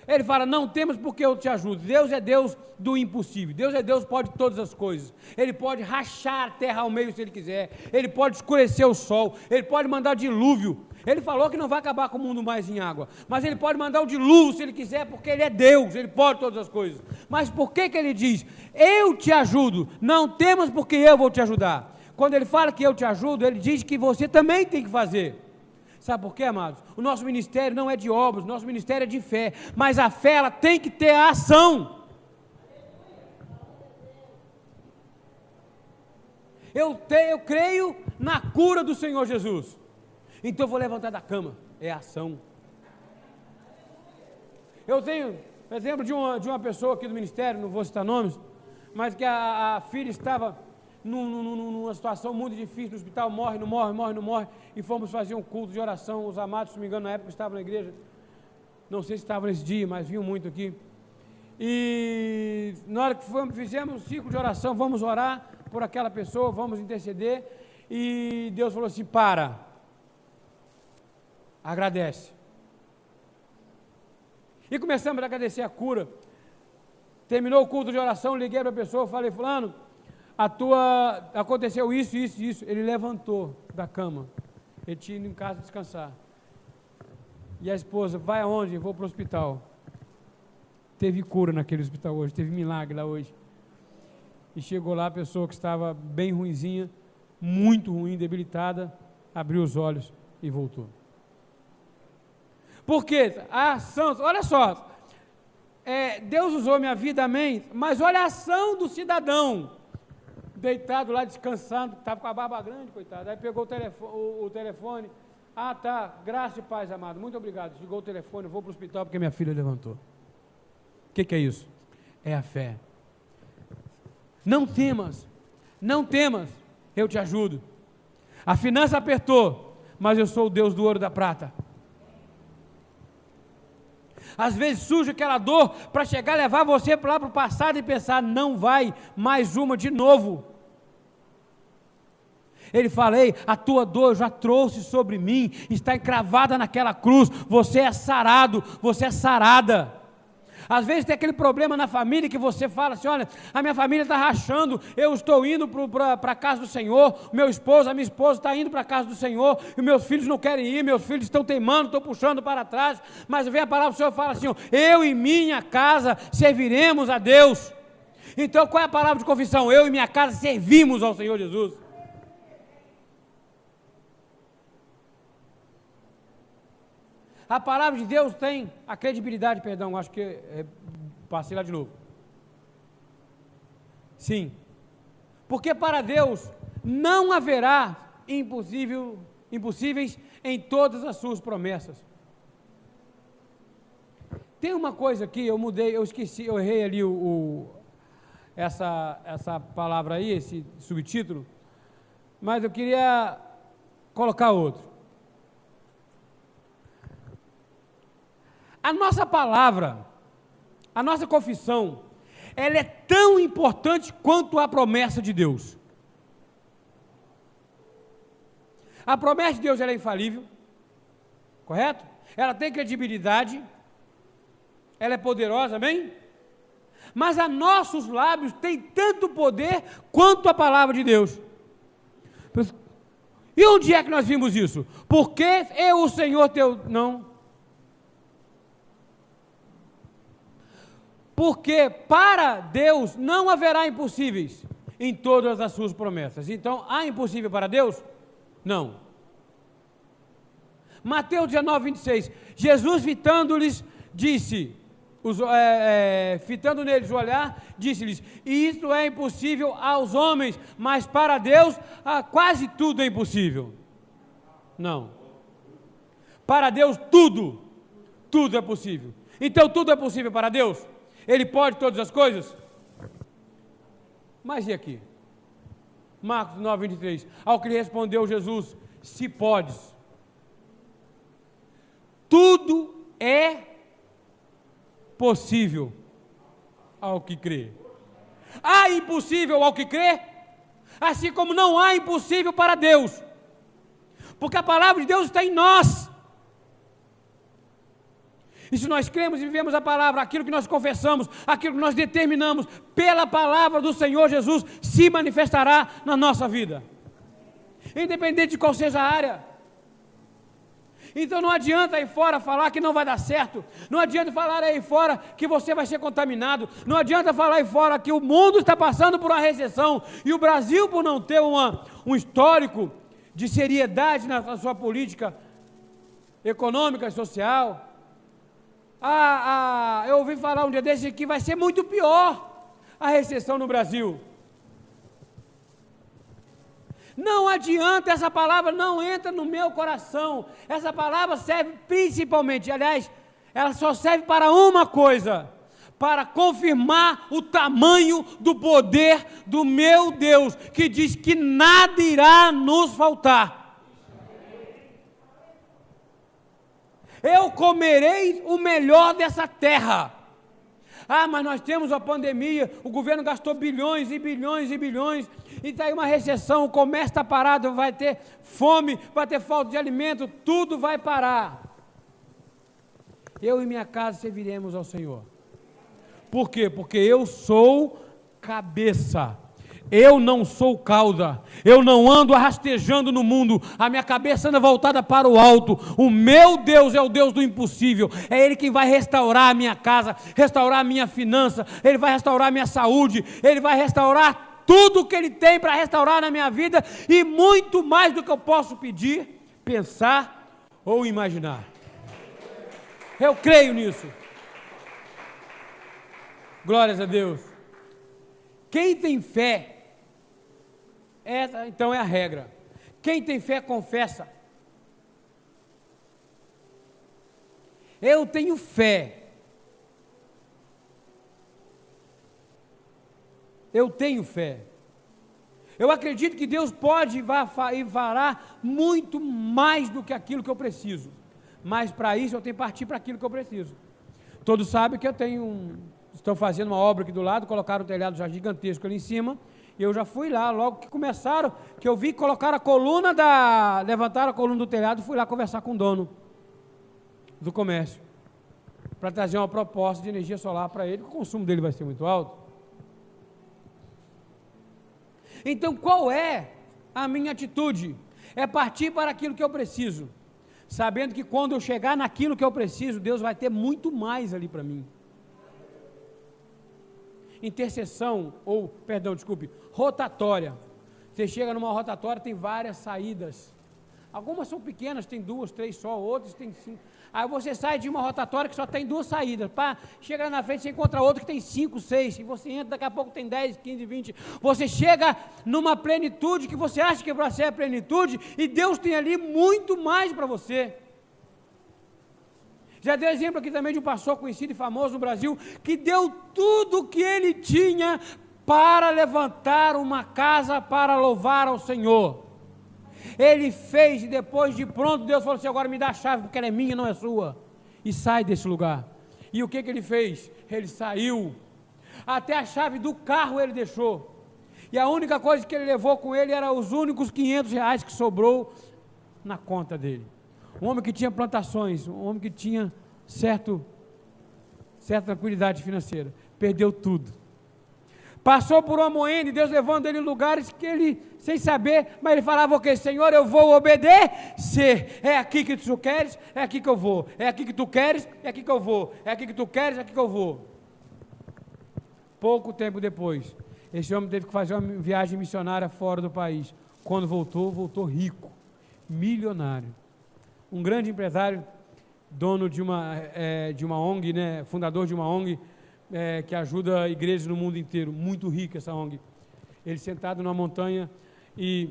Ele fala: Não temos porque eu te ajudo. Deus é Deus do impossível. Deus é Deus, pode todas as coisas. Ele pode rachar a terra ao meio se ele quiser. Ele pode escurecer o sol. Ele pode mandar dilúvio. Ele falou que não vai acabar com o mundo mais em água. Mas ele pode mandar o dilúvio se ele quiser, porque ele é Deus. Ele pode todas as coisas. Mas por que, que ele diz: Eu te ajudo? Não temas porque eu vou te ajudar. Quando ele fala que eu te ajudo, ele diz que você também tem que fazer. Sabe por quê, amados? O nosso ministério não é de obras, o nosso ministério é de fé. Mas a fé, ela tem que ter a ação. Eu, te, eu creio na cura do Senhor Jesus. Então eu vou levantar da cama. É ação. Eu tenho exemplo de uma, de uma pessoa aqui do ministério, não vou citar nomes, mas que a, a filha estava num, num, numa situação muito difícil no hospital, morre, não morre, morre, não morre, e fomos fazer um culto de oração. Os amados, se não me engano, na época estavam na igreja, não sei se estavam nesse dia, mas vinham muito aqui. E na hora que fomos, fizemos um ciclo de oração, vamos orar por aquela pessoa, vamos interceder. E Deus falou assim: para, agradece. E começamos a agradecer a cura. Terminou o culto de oração, liguei para a pessoa, falei, fulano, a tua aconteceu isso, isso, isso. Ele levantou da cama. Ele tinha ido em casa descansar. E a esposa, vai aonde? Vou para o hospital. Teve cura naquele hospital hoje, teve milagre lá hoje. E chegou lá a pessoa que estava bem ruinzinha, muito ruim, debilitada, abriu os olhos e voltou. Por quê? A ação, olha só, é, Deus usou minha vida, amém, mas olha a ação do cidadão, deitado lá descansando, estava com a barba grande, coitado, aí pegou o telefone, o, o telefone ah tá, graça e paz, amado, muito obrigado, ligou o telefone, vou para o hospital porque minha filha levantou que, que é isso? É a fé. Não temas, não temas, eu te ajudo. A finança apertou, mas eu sou o Deus do ouro e da prata. Às vezes surge aquela dor para chegar, levar você para lá para o passado e pensar, não vai mais uma de novo. Ele fala: Ei, a tua dor já trouxe sobre mim, está encravada naquela cruz. Você é sarado, você é sarada. Às vezes tem aquele problema na família que você fala assim: olha, a minha família está rachando, eu estou indo para a casa do Senhor, meu esposo, a minha esposa está indo para a casa do Senhor, e meus filhos não querem ir, meus filhos estão teimando, estão puxando para trás, mas vem a palavra do Senhor e fala assim: eu e minha casa serviremos a Deus. Então qual é a palavra de confissão? Eu e minha casa servimos ao Senhor Jesus. A palavra de Deus tem a credibilidade, perdão, acho que é, passei lá de novo. Sim. Porque para Deus não haverá impossível, impossíveis em todas as suas promessas. Tem uma coisa aqui, eu mudei, eu esqueci, eu errei ali o, o essa, essa palavra aí, esse subtítulo, mas eu queria colocar outro. A nossa palavra, a nossa confissão, ela é tão importante quanto a promessa de Deus. A promessa de Deus é infalível, correto? Ela tem credibilidade, ela é poderosa, amém? Mas a nossos lábios tem tanto poder quanto a palavra de Deus. E onde é que nós vimos isso? Porque eu, o Senhor teu. Não. Porque para Deus não haverá impossíveis em todas as suas promessas. Então, há impossível para Deus? Não. Mateus 19, 26. Jesus, fitando-lhes, disse, os, é, é, fitando neles o olhar, disse-lhes: Isto é impossível aos homens, mas para Deus ah, quase tudo é impossível. Não. Para Deus tudo, tudo é possível. Então tudo é possível para Deus? Ele pode todas as coisas? Mas e aqui? Marcos 9, 23. Ao que respondeu Jesus: Se podes. Tudo é possível ao que crê. Há impossível ao que crê? Assim como não há impossível para Deus. Porque a palavra de Deus está em nós. E se nós cremos e vivemos a palavra, aquilo que nós confessamos, aquilo que nós determinamos, pela palavra do Senhor Jesus, se manifestará na nossa vida. Independente de qual seja a área. Então não adianta aí fora falar que não vai dar certo. Não adianta falar aí fora que você vai ser contaminado. Não adianta falar aí fora que o mundo está passando por uma recessão. E o Brasil, por não ter uma, um histórico de seriedade na, na sua política econômica e social, ah, ah, eu ouvi falar um dia desse que vai ser muito pior a recessão no Brasil. Não adianta, essa palavra não entra no meu coração. Essa palavra serve principalmente, aliás, ela só serve para uma coisa: para confirmar o tamanho do poder do meu Deus, que diz que nada irá nos faltar. Eu comerei o melhor dessa terra. Ah, mas nós temos a pandemia, o governo gastou bilhões e bilhões e bilhões, e está aí uma recessão, o comércio está parado, vai ter fome, vai ter falta de alimento, tudo vai parar. Eu e minha casa serviremos ao Senhor. Por quê? Porque eu sou cabeça. Eu não sou cauda, eu não ando rastejando no mundo, a minha cabeça anda voltada para o alto. O meu Deus é o Deus do impossível, é Ele quem vai restaurar a minha casa, restaurar a minha finança, Ele vai restaurar a minha saúde, Ele vai restaurar tudo o que Ele tem para restaurar na minha vida e muito mais do que eu posso pedir, pensar ou imaginar. Eu creio nisso. Glórias a Deus. Quem tem fé, essa então é a regra. Quem tem fé, confessa. Eu tenho fé. Eu tenho fé. Eu acredito que Deus pode e fará muito mais do que aquilo que eu preciso. Mas para isso eu tenho que partir para aquilo que eu preciso. Todos sabem que eu tenho um, estão fazendo uma obra aqui do lado, colocaram o telhado já gigantesco ali em cima, e eu já fui lá, logo que começaram, que eu vi colocar a coluna da. levantaram a coluna do telhado, fui lá conversar com o dono do comércio. Para trazer uma proposta de energia solar para ele, que o consumo dele vai ser muito alto. Então qual é a minha atitude? É partir para aquilo que eu preciso, sabendo que quando eu chegar naquilo que eu preciso, Deus vai ter muito mais ali para mim interseção, ou, perdão, desculpe, rotatória. Você chega numa rotatória, tem várias saídas. Algumas são pequenas, tem duas, três só, outras tem cinco. Aí você sai de uma rotatória que só tem duas saídas. Pá, chega na frente, você encontra outra que tem cinco, seis. E você entra, daqui a pouco tem dez, quinze, vinte. Você chega numa plenitude que você acha que para ser a plenitude, e Deus tem ali muito mais para você. Já deu exemplo aqui também de um pastor conhecido e famoso no Brasil, que deu tudo o que ele tinha para levantar uma casa para louvar ao Senhor. Ele fez e depois de pronto, Deus falou assim: agora me dá a chave, porque ela é minha, não é sua. E sai desse lugar. E o que, que ele fez? Ele saiu. Até a chave do carro ele deixou. E a única coisa que ele levou com ele era os únicos 500 reais que sobrou na conta dele um homem que tinha plantações, um homem que tinha certo, certa tranquilidade financeira, perdeu tudo. Passou por uma moenda e Deus levando ele em lugares que ele, sem saber, mas ele falava o okay, que? Senhor, eu vou obedecer. É aqui que tu queres, é aqui que eu vou. É aqui que tu queres, é aqui que eu vou. É aqui que tu queres, é aqui que eu vou. Pouco tempo depois, esse homem teve que fazer uma viagem missionária fora do país. Quando voltou, voltou rico, milionário um grande empresário, dono de uma, é, de uma ONG, né, fundador de uma ONG é, que ajuda igrejas no mundo inteiro, muito rica essa ONG. Ele sentado numa montanha e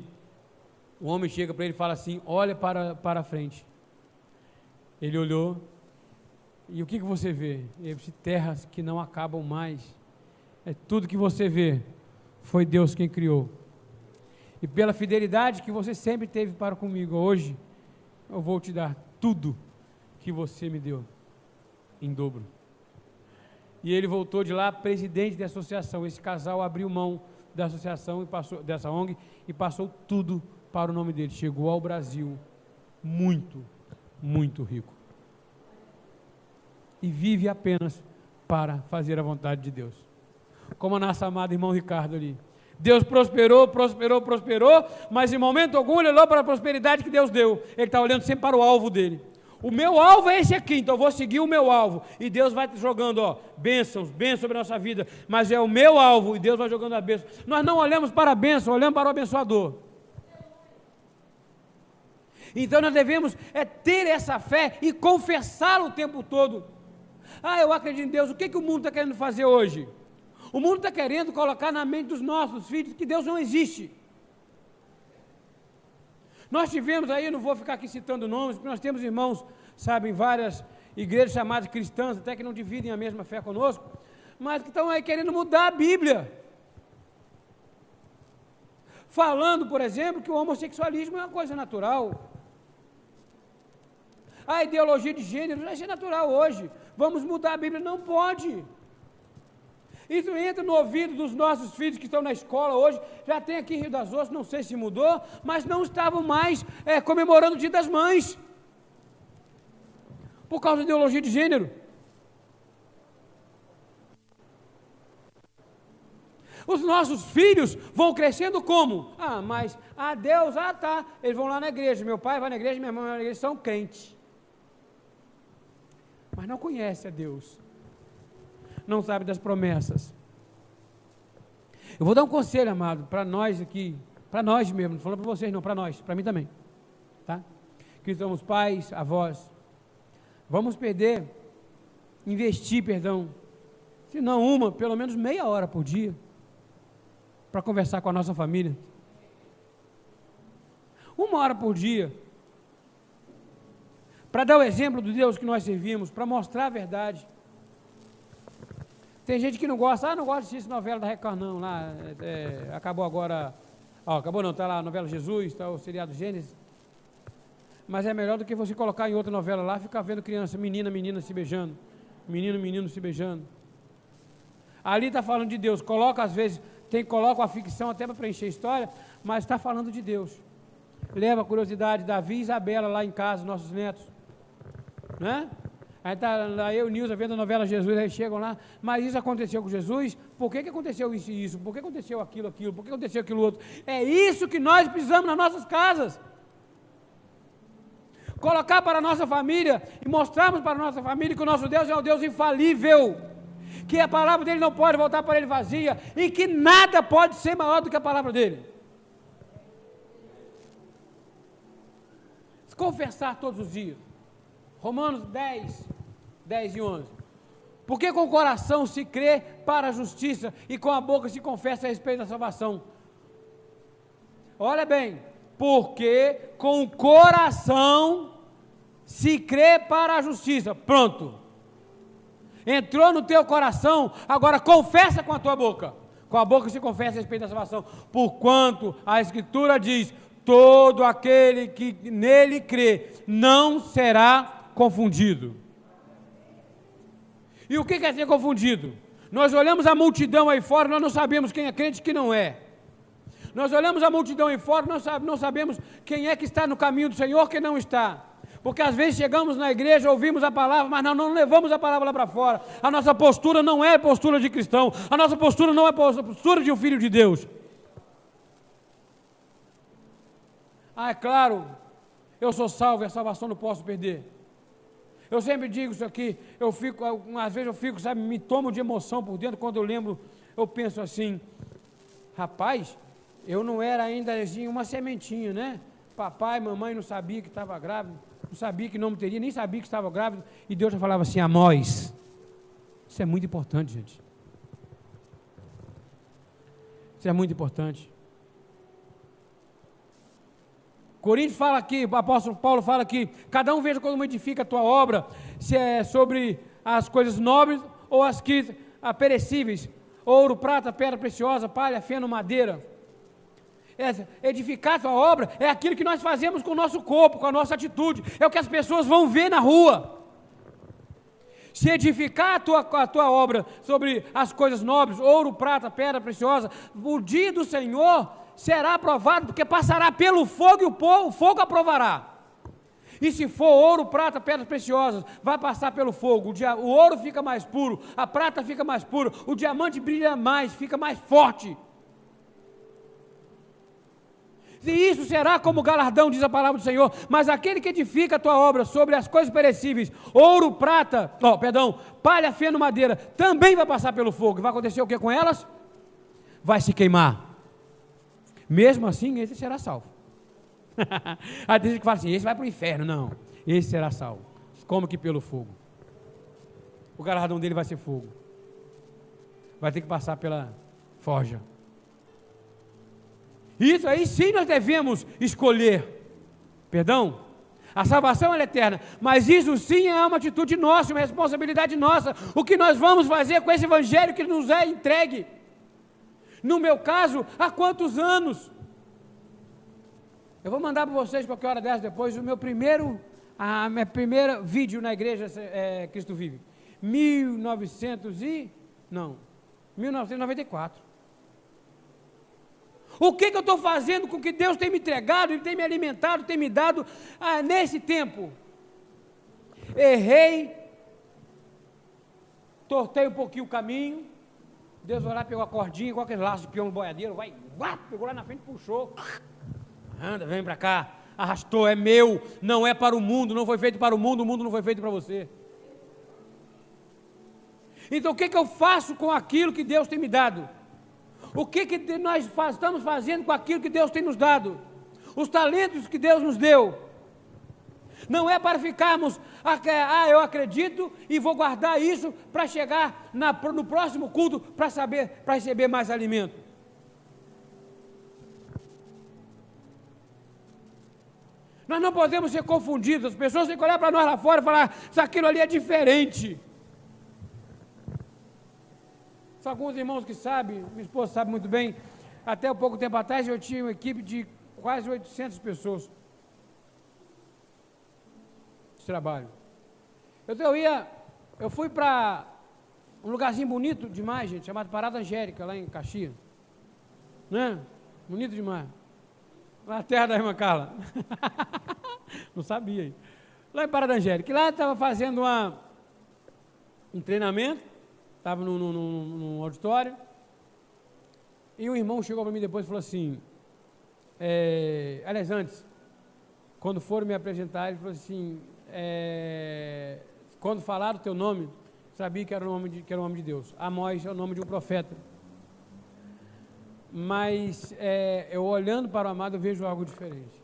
o homem chega para ele e fala assim: Olha para, para a frente. Ele olhou e o que, que você vê? Ele disse: Terras que não acabam mais. É tudo que você vê. Foi Deus quem criou. E pela fidelidade que você sempre teve para comigo hoje, eu vou te dar tudo que você me deu em dobro. E ele voltou de lá presidente da associação. Esse casal abriu mão da associação e passou dessa ONG e passou tudo para o nome dele. Chegou ao Brasil muito, muito rico. E vive apenas para fazer a vontade de Deus. Como a nossa amada irmão Ricardo ali. Deus prosperou, prosperou, prosperou, mas em momento algum ele olhou para a prosperidade que Deus deu. Ele está olhando sempre para o alvo dele. O meu alvo é esse aqui, então eu vou seguir o meu alvo. E Deus vai jogando, ó, bênçãos, bênçãos sobre a nossa vida. Mas é o meu alvo e Deus vai jogando a bênção. Nós não olhamos para a bênção, olhamos para o abençoador. Então nós devemos é ter essa fé e confessar o tempo todo. Ah, eu acredito em Deus. O que, que o mundo está querendo fazer hoje? O mundo está querendo colocar na mente dos nossos filhos que Deus não existe. Nós tivemos aí, não vou ficar aqui citando nomes, porque nós temos irmãos, sabem, várias igrejas chamadas cristãs, até que não dividem a mesma fé conosco, mas que estão aí querendo mudar a Bíblia. Falando, por exemplo, que o homossexualismo é uma coisa natural. A ideologia de gênero já é natural hoje. Vamos mudar a Bíblia? Não pode. Isso entra no ouvido dos nossos filhos que estão na escola hoje. Já tem aqui em Rio das Ostras, não sei se mudou, mas não estavam mais é, comemorando o Dia das Mães. Por causa da ideologia de gênero. Os nossos filhos vão crescendo como? Ah, mas a ah, Deus, ah tá, eles vão lá na igreja. Meu pai vai na igreja, minha mãe vai na igreja, são crentes. Mas não conhece a Deus não sabe das promessas. Eu vou dar um conselho, amado, para nós aqui, para nós mesmo, não falando para vocês não, para nós, para mim também, tá? Que somos pais, avós. Vamos perder, investir, perdão, se não uma, pelo menos meia hora por dia, para conversar com a nossa família. Uma hora por dia, para dar o exemplo do Deus que nós servimos, para mostrar a verdade. Tem gente que não gosta, ah, não gosta de assistir novela da Record, não. Lá, é, acabou agora. Ó, acabou não, está lá a novela Jesus, está o seriado Gênesis. Mas é melhor do que você colocar em outra novela lá, ficar vendo criança, menina, menina se beijando. Menino, menino se beijando. Ali está falando de Deus. Coloca, às vezes, tem coloca a ficção até para preencher a história, mas está falando de Deus. Leva a curiosidade, Davi e Isabela lá em casa, nossos netos. Né? Aí tá lá eu e Nilson vendo a novela Jesus, aí chegam lá, mas isso aconteceu com Jesus, por que, que aconteceu isso e isso? Por que aconteceu aquilo, aquilo? Por que aconteceu aquilo outro? É isso que nós precisamos nas nossas casas. Colocar para a nossa família e mostrarmos para a nossa família que o nosso Deus é um Deus infalível, que a palavra dele não pode voltar para ele vazia e que nada pode ser maior do que a palavra dele. Confessar todos os dias. Romanos 10, 10 e 11. Porque com o coração se crê para a justiça e com a boca se confessa a respeito da salvação. Olha bem, porque com o coração se crê para a justiça. Pronto. Entrou no teu coração, agora confessa com a tua boca. Com a boca se confessa a respeito da salvação. Porquanto a Escritura diz: todo aquele que nele crê não será confundido. E o que quer ser confundido? Nós olhamos a multidão aí fora, nós não sabemos quem é crente e quem não é. Nós olhamos a multidão aí fora, nós não sabemos quem é que está no caminho do Senhor, quem não está. Porque às vezes chegamos na igreja, ouvimos a palavra, mas não, não levamos a palavra lá para fora. A nossa postura não é postura de cristão, a nossa postura não é postura de um filho de Deus. Ah, é claro, eu sou salvo e a salvação não posso perder. Eu sempre digo isso aqui, eu fico, às vezes eu fico, sabe, me tomo de emoção por dentro quando eu lembro, eu penso assim, rapaz, eu não era ainda assim, uma sementinha, né? Papai, mamãe não sabia que estava grávido, não sabia que não me teria, nem sabia que estava grávido, e Deus já falava assim, Amós. Isso é muito importante, gente. Isso é muito importante. Coríntios fala aqui, o apóstolo Paulo fala aqui, cada um veja como edifica a tua obra, se é sobre as coisas nobres ou as que ah, perecíveis, ouro, prata, pedra preciosa, palha, feno, madeira. É, edificar a tua obra é aquilo que nós fazemos com o nosso corpo, com a nossa atitude, é o que as pessoas vão ver na rua. Se edificar a tua, a tua obra sobre as coisas nobres, ouro, prata, pedra preciosa, o dia do Senhor será aprovado, porque passará pelo fogo e o, povo, fogo aprovará. E se for ouro, prata, pedras preciosas, vai passar pelo fogo. O, o ouro fica mais puro, a prata fica mais pura, o diamante brilha mais, fica mais forte. E isso será como galardão, diz a palavra do Senhor. Mas aquele que edifica a tua obra sobre as coisas perecíveis, ouro, prata, oh, perdão, palha, feno, madeira, também vai passar pelo fogo. Vai acontecer o que com elas? Vai se queimar. Mesmo assim, esse será salvo. Aí tem gente que fala assim: esse vai para o inferno. Não, esse será salvo. Como que pelo fogo? O galardão dele vai ser fogo. Vai ter que passar pela forja. Isso aí sim nós devemos escolher. Perdão? A salvação é eterna, mas isso sim é uma atitude nossa, uma responsabilidade nossa. O que nós vamos fazer com esse evangelho que nos é entregue? No meu caso, há quantos anos? Eu vou mandar para vocês qualquer hora dessa depois o meu primeiro, a minha primeira vídeo na igreja é, Cristo Vive. 1900 e não, 1994. O que, que eu estou fazendo com que Deus tem me entregado, Ele tem me alimentado, tem me dado ah, nesse tempo? Errei, tortei um pouquinho o caminho, Deus vai lá, pegou a cordinha, igual aquele laço de peão boiadeiro, vai, uá, pegou lá na frente, puxou, anda, vem para cá, arrastou, é meu, não é para o mundo, não foi feito para o mundo, o mundo não foi feito para você. Então o que, que eu faço com aquilo que Deus tem me dado? O que, que nós estamos fazendo com aquilo que Deus tem nos dado? Os talentos que Deus nos deu. Não é para ficarmos, ah, eu acredito e vou guardar isso para chegar na, no próximo culto para saber, para receber mais alimento. Nós não podemos ser confundidos. As pessoas têm que olhar para nós lá fora e falar: se aquilo ali é diferente. São alguns irmãos que sabem, minha esposa sabe muito bem, até um pouco tempo atrás eu tinha uma equipe de quase 800 pessoas trabalho. Eu, eu ia, eu fui para um lugarzinho bonito demais, gente, chamado Parada Angélica, lá em Caxias. Né? Bonito demais. Na terra da irmã Carla. Não sabia aí. Lá em Parada Angélica. Lá estava fazendo uma, um treinamento estava num, num, num, auditório, e um irmão chegou para mim depois e falou assim, é, aliás, antes, quando foram me apresentar, ele falou assim, é, quando falaram o teu nome, sabia que era o nome de, que era o nome de Deus. Amós é o nome de um profeta. Mas é, eu olhando para o amado, eu vejo algo diferente.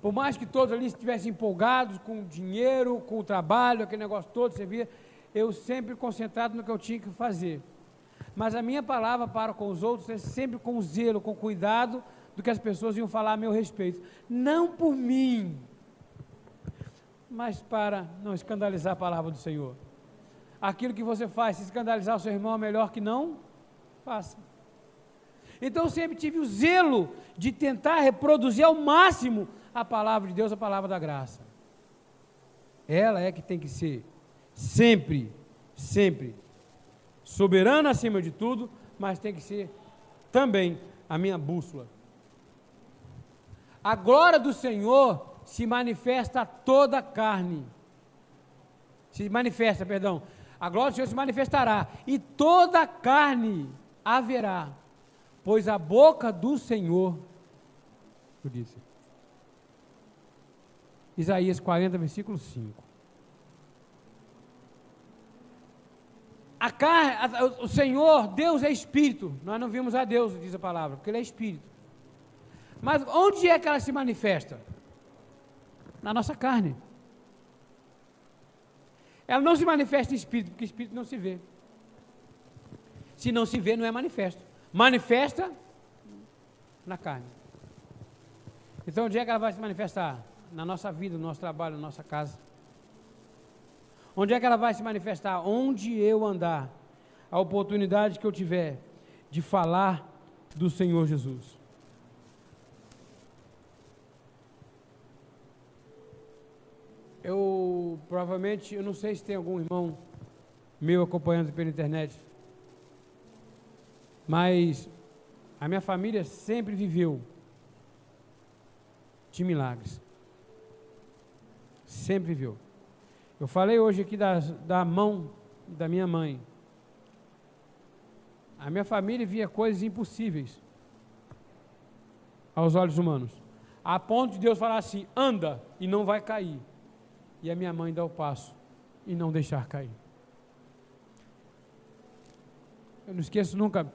Por mais que todos ali estivessem empolgados com o dinheiro, com o trabalho, aquele negócio todo, você via, eu sempre concentrado no que eu tinha que fazer. Mas a minha palavra para com os outros é sempre com zelo, com cuidado do que as pessoas iam falar a meu respeito. Não por mim, mas para não escandalizar a palavra do Senhor. Aquilo que você faz, se escandalizar o seu irmão, é melhor que não faça. Então eu sempre tive o zelo de tentar reproduzir ao máximo a palavra de Deus, a palavra da graça. Ela é que tem que ser sempre, sempre soberana acima de tudo, mas tem que ser também a minha bússola. A glória do Senhor se manifesta toda a carne. Se manifesta, perdão. A glória do Senhor se manifestará e toda a carne haverá, pois a boca do Senhor disse. Isaías 40, versículo 5. a carne, a, o Senhor, Deus é espírito. Nós não vimos a Deus, diz a palavra, porque Ele é espírito. Mas onde é que ela se manifesta? Na nossa carne. Ela não se manifesta em espírito, porque espírito não se vê. Se não se vê, não é manifesto. Manifesta na carne. Então, onde é que ela vai se manifestar? Na nossa vida, no nosso trabalho, na nossa casa. Onde é que ela vai se manifestar? Onde eu andar, a oportunidade que eu tiver de falar do Senhor Jesus. Eu provavelmente, eu não sei se tem algum irmão meu acompanhando pela internet, mas a minha família sempre viveu de milagres. Sempre viveu. Eu falei hoje aqui da, da mão da minha mãe. A minha família via coisas impossíveis aos olhos humanos. A ponto de Deus falar assim: anda e não vai cair. E a minha mãe dá o passo e não deixar cair. Eu não esqueço nunca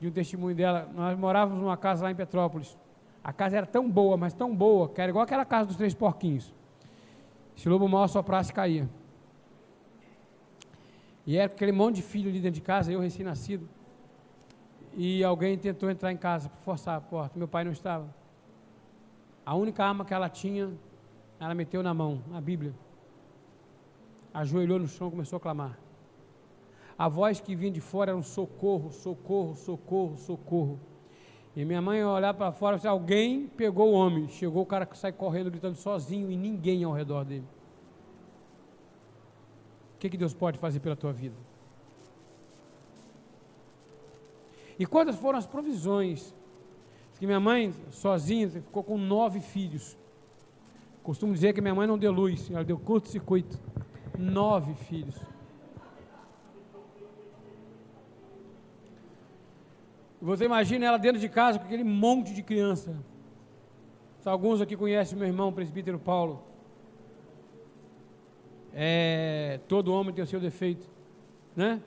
de um testemunho dela. Nós morávamos numa casa lá em Petrópolis. A casa era tão boa, mas tão boa, que era igual aquela casa dos três porquinhos. Se o lobo mal soprasse, caía. E era aquele monte de filho ali dentro de casa, eu recém-nascido. E alguém tentou entrar em casa para forçar a porta. Meu pai não estava. A única arma que ela tinha, ela meteu na mão, a Bíblia. Ajoelhou no chão e começou a clamar. A voz que vinha de fora era um socorro, socorro, socorro, socorro. E minha mãe olhar para fora e alguém pegou o homem. Chegou o cara que sai correndo, gritando sozinho e ninguém ao redor dele. O que, que Deus pode fazer pela tua vida? E quantas foram as provisões? Que minha mãe, sozinha, ficou com nove filhos. Costumo dizer que minha mãe não deu luz, ela deu curto-circuito. Nove filhos. Você imagina ela dentro de casa com aquele monte de criança. Alguns aqui conhecem meu irmão, o presbítero Paulo. É, todo homem tem o seu defeito, né?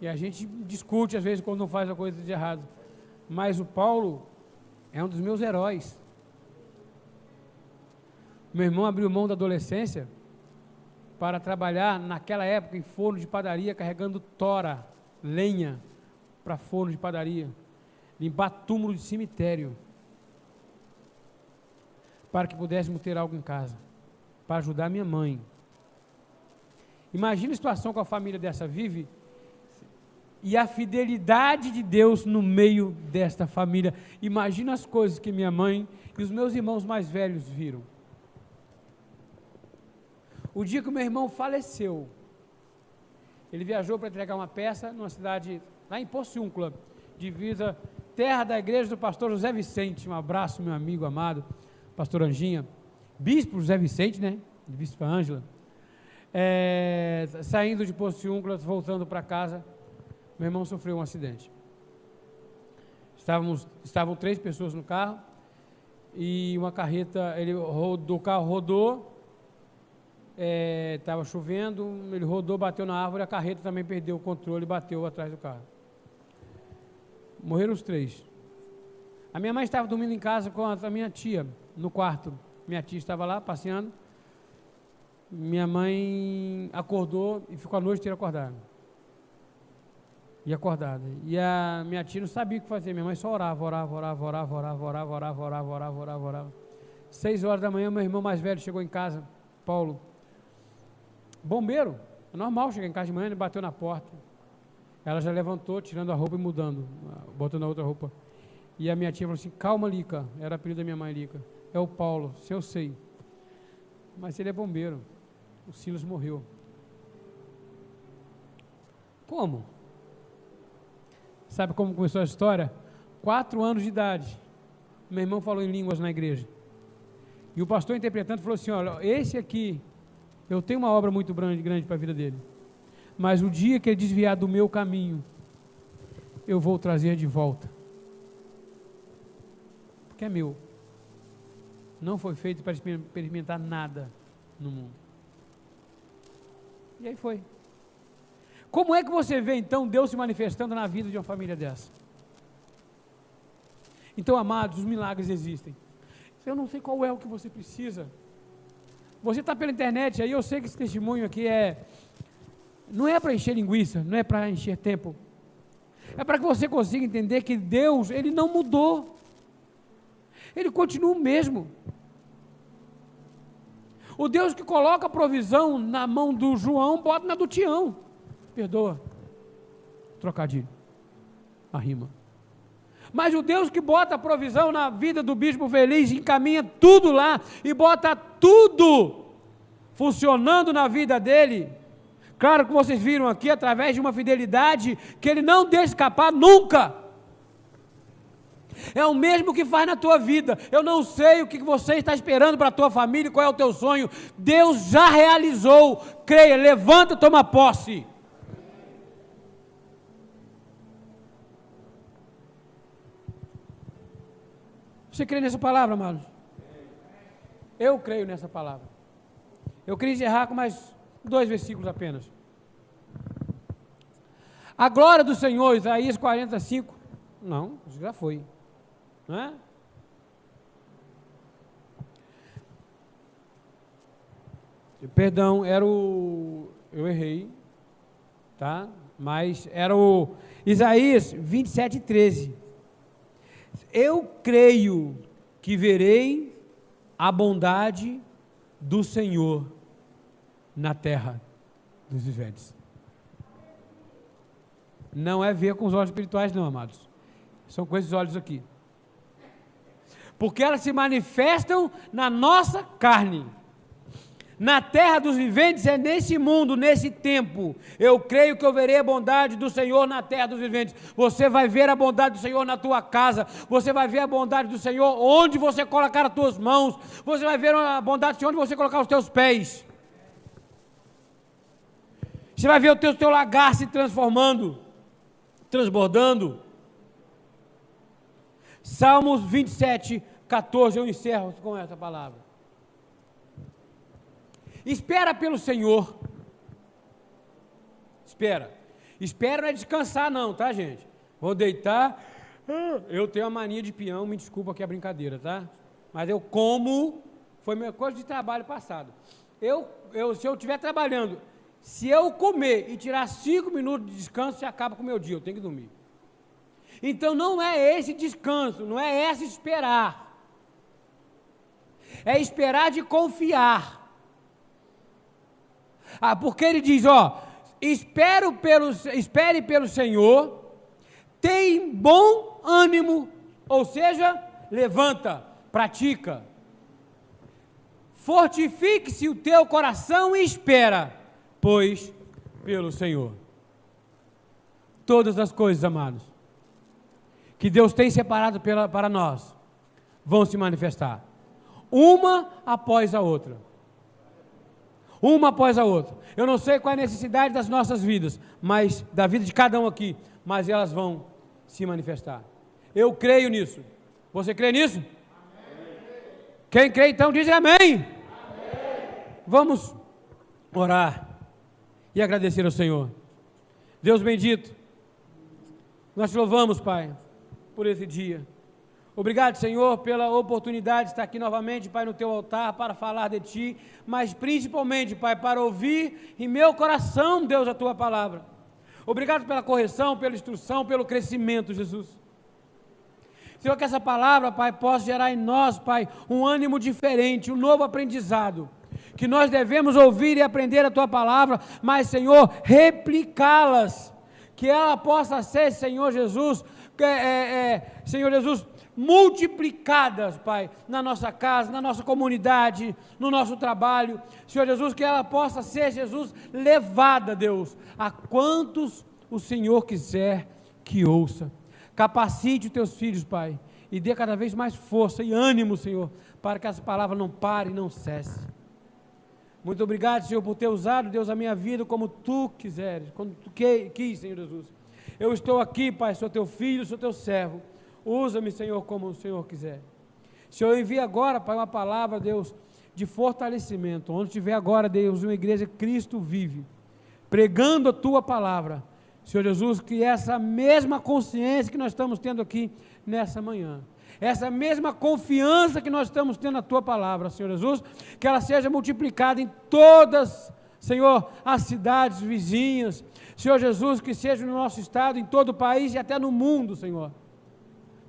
E a gente discute às vezes quando não faz a coisa de errado. Mas o Paulo é um dos meus heróis. Meu irmão abriu mão da adolescência para trabalhar naquela época em forno de padaria carregando tora, lenha para forno de padaria, limpar túmulo de cemitério, para que pudéssemos ter algo em casa, para ajudar minha mãe. Imagina a situação que a família dessa vive e a fidelidade de Deus no meio desta família. Imagina as coisas que minha mãe e os meus irmãos mais velhos viram. O dia que meu irmão faleceu, ele viajou para entregar uma peça numa cidade lá em Pociúncula, divisa terra da igreja do pastor José Vicente. Um abraço, meu amigo amado, pastor Anjinha. Bispo José Vicente, né? Bispo Ângela. É, saindo de Pociúncula, voltando para casa, meu irmão sofreu um acidente. Estávamos, estavam três pessoas no carro e uma carreta, ele rodou, o carro rodou, estava é, chovendo, ele rodou, bateu na árvore, a carreta também perdeu o controle e bateu atrás do carro. Morreram os três. A minha mãe estava dormindo em casa com a minha tia, no quarto. Minha tia estava lá passeando. Minha mãe acordou e ficou a noite inteira acordada. E acordada. E a minha tia não sabia o que fazer. Minha mãe só orava, orava, orava, orava, orava, orava, orava, orava, orava, orava, orava. Seis horas da manhã, meu irmão mais velho chegou em casa, Paulo. Bombeiro. É normal chegar em casa de manhã, ele bateu na porta. Ela já levantou, tirando a roupa e mudando, botando a outra roupa. E a minha tia falou assim: Calma, Lica. Era a apelido da minha mãe, Lica. É o Paulo, se eu sei. Mas ele é bombeiro. O Silas morreu. Como? Sabe como começou a história? Quatro anos de idade. Meu irmão falou em línguas na igreja. E o pastor interpretando falou assim: Olha, esse aqui, eu tenho uma obra muito grande, grande para a vida dele. Mas o dia que ele desviar do meu caminho, eu vou trazer de volta. Porque é meu. Não foi feito para experimentar nada no mundo. E aí foi. Como é que você vê então Deus se manifestando na vida de uma família dessa? Então, amados, os milagres existem. Eu não sei qual é o que você precisa. Você está pela internet aí, eu sei que esse testemunho aqui é não é para encher linguiça, não é para encher tempo. É para que você consiga entender que Deus, Ele não mudou. Ele continua o mesmo. O Deus que coloca a provisão na mão do João, bota na do Tião. Perdoa. Trocadilho. A rima. Mas o Deus que bota a provisão na vida do bispo feliz, encaminha tudo lá e bota tudo funcionando na vida dele, Claro que vocês viram aqui através de uma fidelidade que ele não deixa escapar nunca. É o mesmo que faz na tua vida. Eu não sei o que você está esperando para a tua família, qual é o teu sonho. Deus já realizou. Creia, levanta, toma posse. Você crê nessa palavra, amados? Eu creio nessa palavra. Eu queria encerrar com mais Dois versículos apenas. A glória do Senhor, Isaías 45. Não, isso já foi. Não é? Perdão, era o. Eu errei. Tá? Mas era o. Isaías 27, 13. Eu creio que verei a bondade do Senhor na terra dos viventes. Não é ver com os olhos espirituais, não, amados. São com esses olhos aqui. Porque elas se manifestam na nossa carne. Na terra dos viventes é nesse mundo, nesse tempo. Eu creio que eu verei a bondade do Senhor na terra dos viventes. Você vai ver a bondade do Senhor na tua casa. Você vai ver a bondade do Senhor onde você colocar as tuas mãos. Você vai ver a bondade do Senhor onde você colocar os teus pés. Você vai ver o teu, teu lagar se transformando, transbordando. Salmos 27, 14. Eu encerro com essa palavra. Espera pelo Senhor. Espera. Espera não é descansar, não, tá, gente? Vou deitar. Ah, eu tenho a mania de peão, me desculpa que é brincadeira, tá? Mas eu como, foi minha coisa de trabalho passado. Eu, eu, se eu estiver trabalhando, se eu comer e tirar cinco minutos de descanso, já acaba com o meu dia, eu tenho que dormir. Então não é esse descanso, não é esse esperar. É esperar de confiar. Ah, porque ele diz, ó, espero pelo, espere pelo Senhor, tem bom ânimo, ou seja, levanta, pratica. Fortifique-se o teu coração e espera, pois pelo Senhor. Todas as coisas, amados, que Deus tem separado pela, para nós, vão se manifestar, uma após a outra uma após a outra. Eu não sei qual é a necessidade das nossas vidas, mas da vida de cada um aqui, mas elas vão se manifestar. Eu creio nisso. Você crê nisso? Amém. Quem crê então diz amém. amém. Vamos orar e agradecer ao Senhor. Deus bendito, nós te louvamos, Pai, por esse dia. Obrigado, Senhor, pela oportunidade de estar aqui novamente, Pai, no teu altar para falar de ti, mas principalmente, Pai, para ouvir em meu coração, Deus, a tua palavra. Obrigado pela correção, pela instrução, pelo crescimento, Jesus. Senhor, que essa palavra, Pai, possa gerar em nós, Pai, um ânimo diferente, um novo aprendizado. Que nós devemos ouvir e aprender a tua palavra, mas, Senhor, replicá-las. Que ela possa ser, Senhor Jesus, é, é, é, Senhor Jesus, multiplicadas, Pai, na nossa casa, na nossa comunidade, no nosso trabalho. Senhor Jesus, que ela possa ser, Jesus, levada, Deus, a quantos o Senhor quiser que ouça. Capacite os teus filhos, Pai, e dê cada vez mais força e ânimo, Senhor, para que essa palavra não pare e não cesse. Muito obrigado, Senhor, por ter usado, Deus, a minha vida como tu quiseres, como tu quis, Senhor Jesus. Eu estou aqui, Pai, sou teu filho, sou teu servo. Usa-me, Senhor, como o Senhor quiser. Senhor, envia agora, Pai, uma palavra, Deus, de fortalecimento. Onde tiver agora, Deus, uma igreja Cristo vive, pregando a tua palavra. Senhor Jesus, que essa mesma consciência que nós estamos tendo aqui nessa manhã, essa mesma confiança que nós estamos tendo na tua palavra, Senhor Jesus, que ela seja multiplicada em todas, Senhor, as cidades vizinhas. Senhor Jesus, que seja no nosso estado, em todo o país e até no mundo, Senhor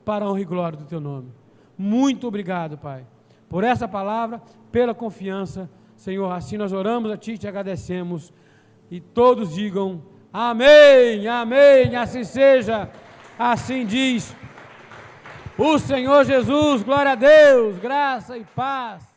para a honra e glória do teu nome. Muito obrigado, Pai, por essa palavra, pela confiança. Senhor, assim nós oramos a Ti te agradecemos. E todos digam amém, amém, assim seja, assim diz o Senhor Jesus, glória a Deus, graça e paz.